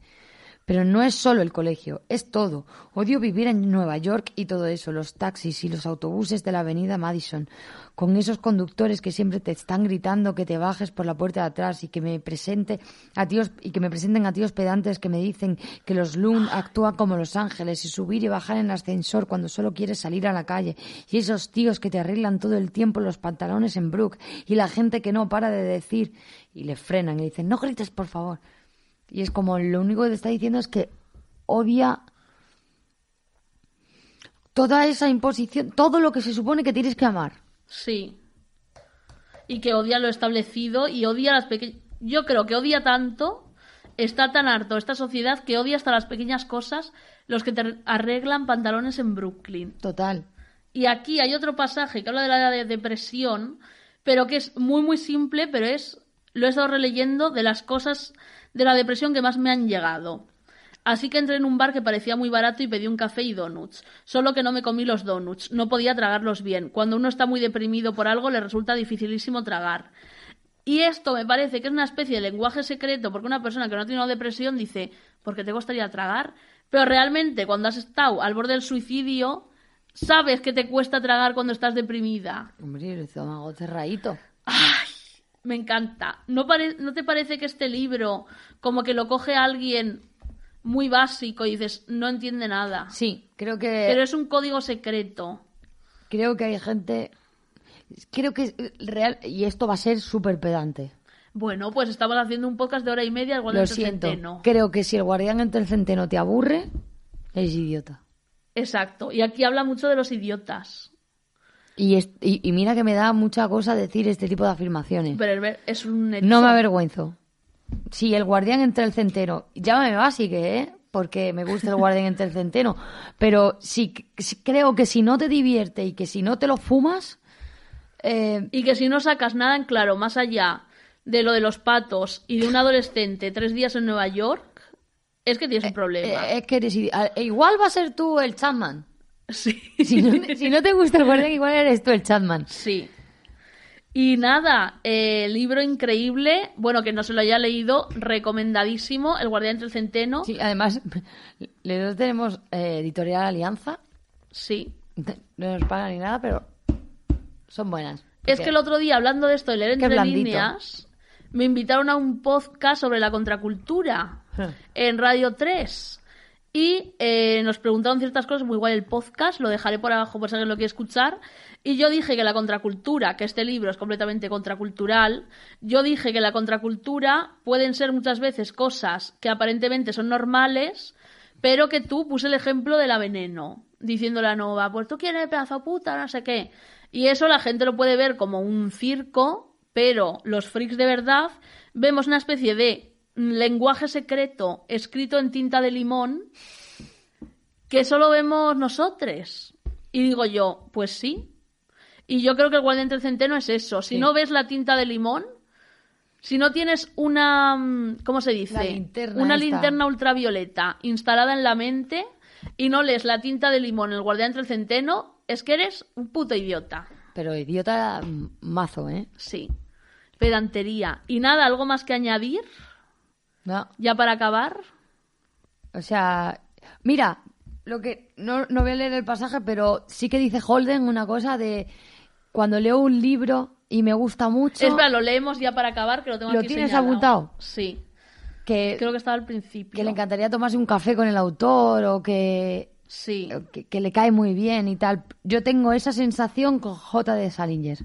Pero no es solo el colegio, es todo. Odio vivir en Nueva York y todo eso, los taxis y los autobuses de la avenida Madison, con esos conductores que siempre te están gritando que te bajes por la puerta de atrás y que me presente a tíos y que me presenten a tíos pedantes que me dicen que los Loon actúan como los ángeles y subir y bajar en el ascensor cuando solo quieres salir a la calle y esos tíos que te arreglan todo el tiempo los pantalones en Brook y la gente que no para de decir y le frenan y dicen no grites por favor y es como lo único que te está diciendo es que odia toda esa imposición, todo lo que se supone que tienes que amar. Sí. Y que odia lo establecido y odia las pequeñas... Yo creo que odia tanto, está tan harto esta sociedad que odia hasta las pequeñas cosas los que te arreglan pantalones en Brooklyn. Total. Y aquí hay otro pasaje que habla de la de- depresión, pero que es muy muy simple, pero es lo he estado releyendo de las cosas de la depresión que más me han llegado. Así que entré en un bar que parecía muy barato y pedí un café y donuts. Solo que no me comí los donuts, no podía tragarlos bien. Cuando uno está muy deprimido por algo le resulta dificilísimo tragar. Y esto me parece que es una especie de lenguaje secreto porque una persona que no tiene una depresión dice, porque te costaría tragar, pero realmente cuando has estado al borde del suicidio, sabes que te cuesta tragar cuando estás deprimida. Hombre, el estómago cerradito. ¡Ay! Me encanta. ¿No, pare- ¿No te parece que este libro, como que lo coge alguien muy básico y dices, no entiende nada? Sí, creo que Pero es un código secreto. creo que hay gente creo que es real y esto va a ser súper pedante. Bueno, pues estamos haciendo un podcast de hora y media, del siento. centeno. Creo que si el guardián entre el centeno te aburre, es idiota. Exacto. Y aquí habla mucho de los idiotas. Y, es- y, y mira que me da mucha cosa decir este tipo de afirmaciones. Pero es un hecho. No me avergüenzo. Si el guardián entre el centeno, llámame básique, ¿eh? Porque me gusta el guardián entre el centeno. Pero si, si- creo que si no te divierte y que si no te lo fumas, eh, Y que si no sacas nada en claro, más allá de lo de los patos y de un adolescente tres días en Nueva York, es que tienes un problema. eh, es que eres igual va a ser tú el Chapman. Sí. Si no, si no te gusta el guardián, igual eres tú el Chapman. Sí. Y nada, eh, libro increíble. Bueno, que no se lo haya leído, recomendadísimo. El Guardián entre el Centeno. Sí, además, los dos tenemos eh, editorial Alianza. Sí. No nos pagan ni nada, pero son buenas. Es que el otro día, hablando de esto de leer entre líneas, me invitaron a un podcast sobre la contracultura en Radio 3. Y eh, nos preguntaron ciertas cosas, muy guay el podcast, lo dejaré por abajo por si alguien lo quiere escuchar. Y yo dije que la contracultura, que este libro es completamente contracultural, yo dije que la contracultura pueden ser muchas veces cosas que aparentemente son normales, pero que tú puse el ejemplo de la veneno, diciéndole a Nova, pues tú quieres pedazo puta, no sé qué. Y eso la gente lo puede ver como un circo, pero los freaks de verdad vemos una especie de lenguaje secreto escrito en tinta de limón que solo vemos nosotros. Y digo yo, pues sí. Y yo creo que el guardián del centeno es eso. Si Sí. no ves la tinta de limón, si no tienes una, mm, ¿cómo se dice? Linterna una esta. linterna ultravioleta instalada en la mente y no lees la tinta de limón el guardián del centeno, es que eres un puto idiota. Pero idiota mm, mazo, ¿eh? Sí. Pedantería. Y nada, algo más que añadir, No. ya para acabar. O sea, mira, lo que no, no voy a leer el pasaje, pero sí que dice Holden una cosa de cuando leo un libro y me gusta mucho, Espera, lo leemos ya para acabar, que lo tengo ¿Lo aquí tienes señalado. apuntado? Sí. que, Creo que estaba al principio. que le encantaría tomarse un café con el autor o que, Sí. que, que le cae muy bien y tal. Yo tengo esa sensación con J. de Salinger.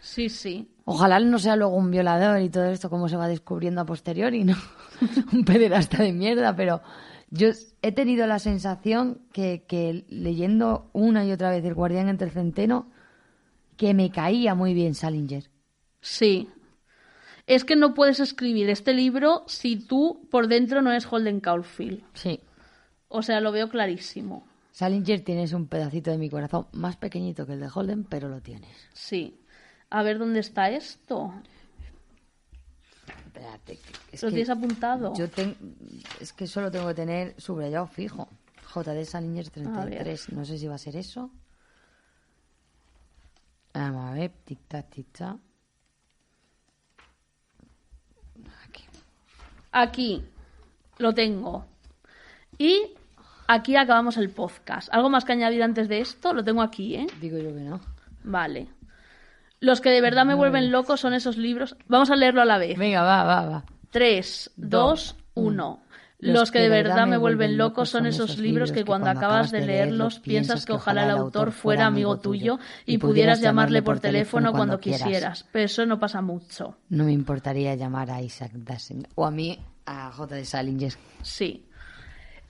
Sí, sí. Ojalá no sea luego un violador y todo esto como se va descubriendo a posteriori, ¿no? un pederasta de mierda, pero yo he tenido la sensación que, que leyendo una y otra vez El guardián entre el centeno, que me caía muy bien Salinger. Sí. Es que no puedes escribir este libro si tú por dentro no eres Holden Caulfield. Sí. O sea, lo veo clarísimo. Salinger tienes un pedacito de mi corazón más pequeñito que el de Holden, pero lo tienes. Sí. A ver dónde está esto. Espérate, es ¿Lo que tienes apuntado? yo ten- es que solo tengo que tener subrayado fijo. JD Salinger 33. No sé si va a ser eso. Vamos a ver. Tic tac, tic tac. Aquí. Aquí lo tengo. Y aquí acabamos el podcast. ¿Algo más que añadir antes de esto? Lo tengo aquí, ¿eh? Digo yo que no. Vale. Los que de verdad me vuelven loco son esos libros. Vamos a leerlo a la vez. Venga, va, va, va. 3, 2, 1. Los que de verdad me vuelven loco son esos libros que cuando acabas de leerlos piensas que ojalá el autor fuera amigo tuyo y pudieras llamarle por teléfono cuando quisieras. Pero eso no pasa mucho. No me importaría llamar a Isaac Dassen. O a mí, a JD Salinger. Sí.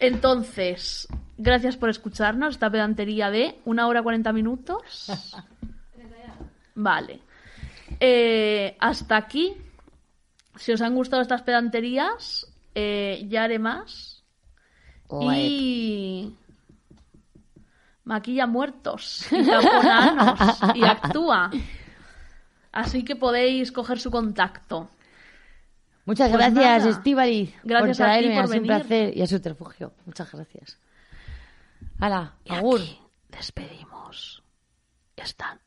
Entonces, gracias por escucharnos. Esta pedantería de una hora 40 minutos. Vale. Eh, hasta aquí. Si os han gustado estas pedanterías, eh, ya haré más. O a Ep. Y maquilla muertos y y actúa. Así que podéis coger su contacto. Muchas Pues gracias, nada. Estíbaliz, Gracias por a ti por un venir. placer y a su refugio. Muchas gracias. Hala, Y agur. aquí despedimos esta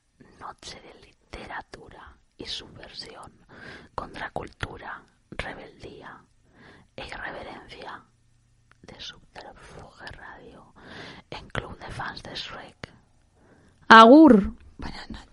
noche de literatura. y subversión, contracultura, rebeldía e irreverencia de Subterfuge Radio en Club de Fans de Shrek. Agur. Buenas noches.